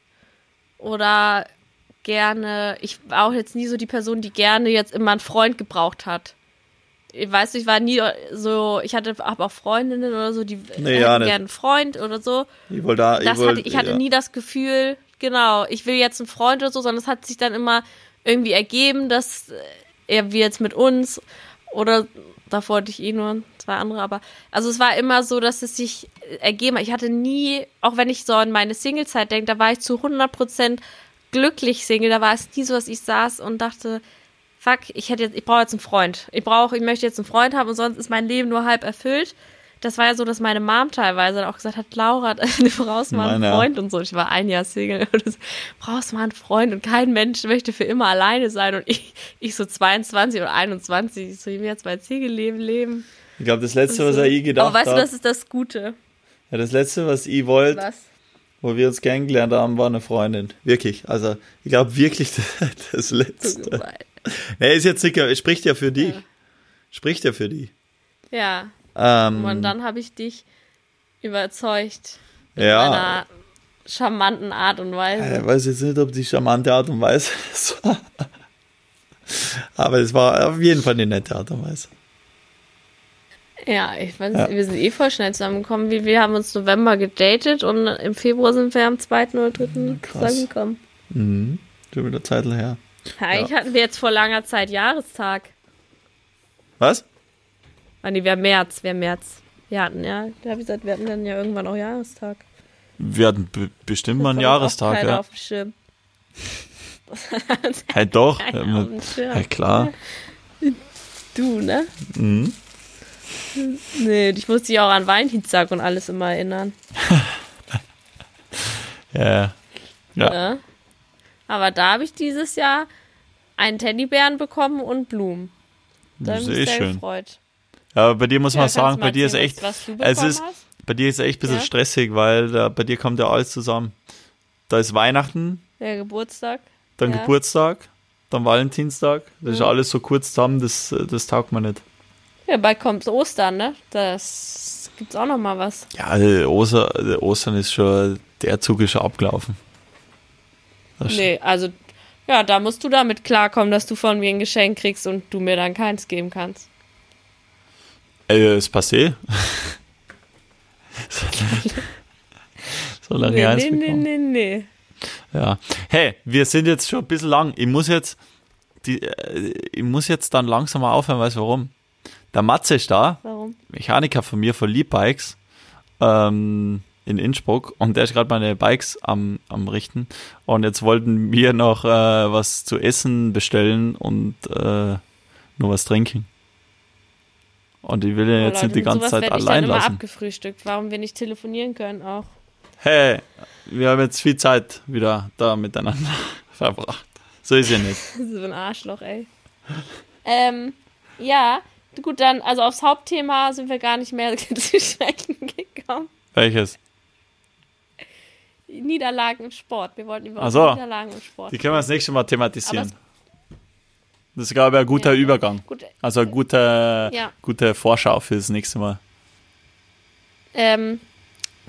oder gerne, ich war auch jetzt nie so die Person, die gerne jetzt immer einen Freund gebraucht hat ich weiß, ich war nie so, ich hatte auch Freundinnen oder so, die nee, ja, gerne einen Freund oder so. Ich wollte da, ich, wollt, hatte, ich hatte ja. nie das Gefühl, genau, ich will jetzt einen Freund oder so, sondern es hat sich dann immer irgendwie ergeben, dass er wie jetzt mit uns oder davor hatte ich eh nur zwei andere, aber also es war immer so, dass es sich ergeben hat. Ich hatte nie, auch wenn ich so an meine Singlezeit denke, da war ich zu 100% glücklich Single, da war es nie so, dass ich saß und dachte, fuck, ich hätte jetzt, ich brauche jetzt einen Freund. Ich brauche, ich möchte jetzt einen Freund haben und sonst ist mein Leben nur halb erfüllt. Das war ja so, dass meine Mom teilweise auch gesagt hat, Laura, du brauchst mal einen Freund und so. Ich war ein Jahr Single. Und so, brauchst mal einen Freund und kein Mensch möchte für immer alleine sein. Und ich, ich so 22 oder 21, ich so, ich will jetzt mein Single-Leben leben. Ich glaube, das Letzte, so. was er je gedacht hat. Aber weißt du, das ist das Gute. Ja, das Letzte, was ich wollte, wo wir uns kennengelernt haben, war eine Freundin. Wirklich. Also, ich glaube wirklich das, Letzte. Nee, ist jetzt sicher, spricht ja für dich. Ja. Spricht ja für dich. Ja. Ähm, und dann habe ich dich überzeugt. In ja. einer charmanten Art und Weise. Ich weiß jetzt nicht, ob die charmante Art und Weise ist. Aber es war auf jeden Fall eine nette Art und Weise. Ja, ich weiß, ja. wir sind eh voll schnell zusammengekommen. Wir, wir haben uns November gedatet und im Februar sind wir am 2. oder 3. zusammengekommen. Mhm. Schon wieder Zeit her. Eigentlich ja. hatten wir jetzt vor langer Zeit Jahrestag. Was? Ah, nee, wir März, wir März. Wir hatten, ja, da habe ich gesagt, wir hatten dann ja irgendwann auch Jahrestag. Wir hatten bestimmt mal einen Jahrestag, ja. Auf dem Schirm. hey, doch. Ja, hey, klar. Du, ne? Mhm. Nee, ich muss dich auch an Valentinstag und alles immer erinnern. ja. ja. ja. Aber da habe ich dieses Jahr einen Teddybären bekommen und Blumen. Da habe ich mich sehr schön. gefreut. Aber bei dir muss ja, man sagen, bei dir ist echt, es ist, bei dir ist echt ein bisschen ja? stressig, weil da, bei dir kommt ja alles zusammen. Da ist Weihnachten. Der Geburtstag. Dann ja. Geburtstag, dann Valentinstag. Das mhm. ist alles so kurz zusammen, das, das taugt man nicht. Ja, bald kommt Ostern, ne? Das gibt's auch noch mal was. Ja, also Oster, Ostern ist schon, der Zug ist schon abgelaufen. Nee, also ja, da musst du damit klarkommen, dass du von mir ein Geschenk kriegst und du mir dann keins geben kannst. Äh, ist passé. so lange nee, nee, nee, nee, nee. Ja. Hey, wir sind jetzt schon ein bisschen lang. Ich muss jetzt, die, äh, ich muss jetzt dann langsam mal aufhören, weißt du warum? Der Matze ist da. Warum? Mechaniker von mir von Leap Bikes. Ähm, in Innsbruck und der ist gerade meine Bikes am, am Richten. Und jetzt wollten wir noch äh, was zu essen bestellen und äh, nur was trinken. Und ich will ja jetzt Leute, nicht die ganze Zeit allein ich dann lassen. abgefrühstückt, warum wir nicht telefonieren können auch. Hey, wir haben jetzt viel Zeit wieder da miteinander verbracht. So ist ja nicht. so ein Arschloch, ey. ähm, ja, gut, dann, also aufs Hauptthema sind wir gar nicht mehr zu sprechen gekommen. Welches? Niederlagen im Sport. Wir wollten über so. Niederlagen im Sport. Die können wir das nächste Mal thematisieren. Das ist, glaube ich, ein guter ja, Übergang. Gut. Also eine gute, ja. gute Vorschau für das nächste Mal. Ähm,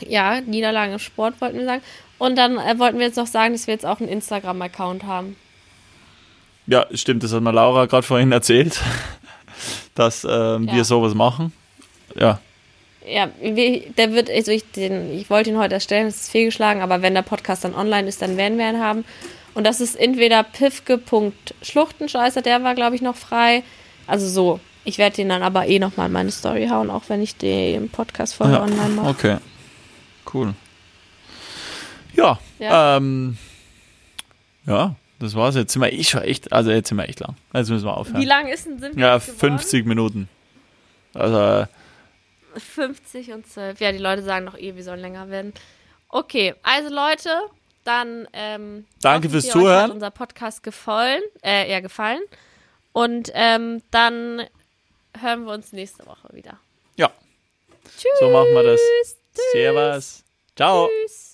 ja, Niederlagen im Sport wollten wir sagen. Und dann äh, wollten wir jetzt noch sagen, dass wir jetzt auch einen Instagram-Account haben. Ja, stimmt, das hat mir Laura gerade vorhin erzählt, dass ähm, ja. wir sowas machen. Ja. Ja, der wird, also ich, den, ich wollte ihn heute erstellen, es ist fehlgeschlagen, aber wenn der Podcast dann online ist, dann werden wir ihn haben. Und das ist entweder pifke.schluchtenscheißer, der war, glaube ich, noch frei. Also so. Ich werde den dann aber eh nochmal in meine Story hauen, auch wenn ich den Podcast vorher ja, online mache. Okay. Cool. Ja, ja. Ähm, ja, das war's. Jetzt sind wir eh schon echt, also jetzt sind wir echt lang. Jetzt müssen wir aufhören. Wie lang ist denn sind wir Ja, 50 Minuten. Also 50 und 12. Ja, die Leute sagen noch eh, wir sollen länger werden. Okay, also Leute, dann ähm, danke fürs Zuhören. Hat unser Podcast gefallen, äh, ja gefallen. Und ähm, dann hören wir uns nächste Woche wieder. Ja. Tschüss. So machen wir das. Tschüss. Servus. Ciao. Tschüss.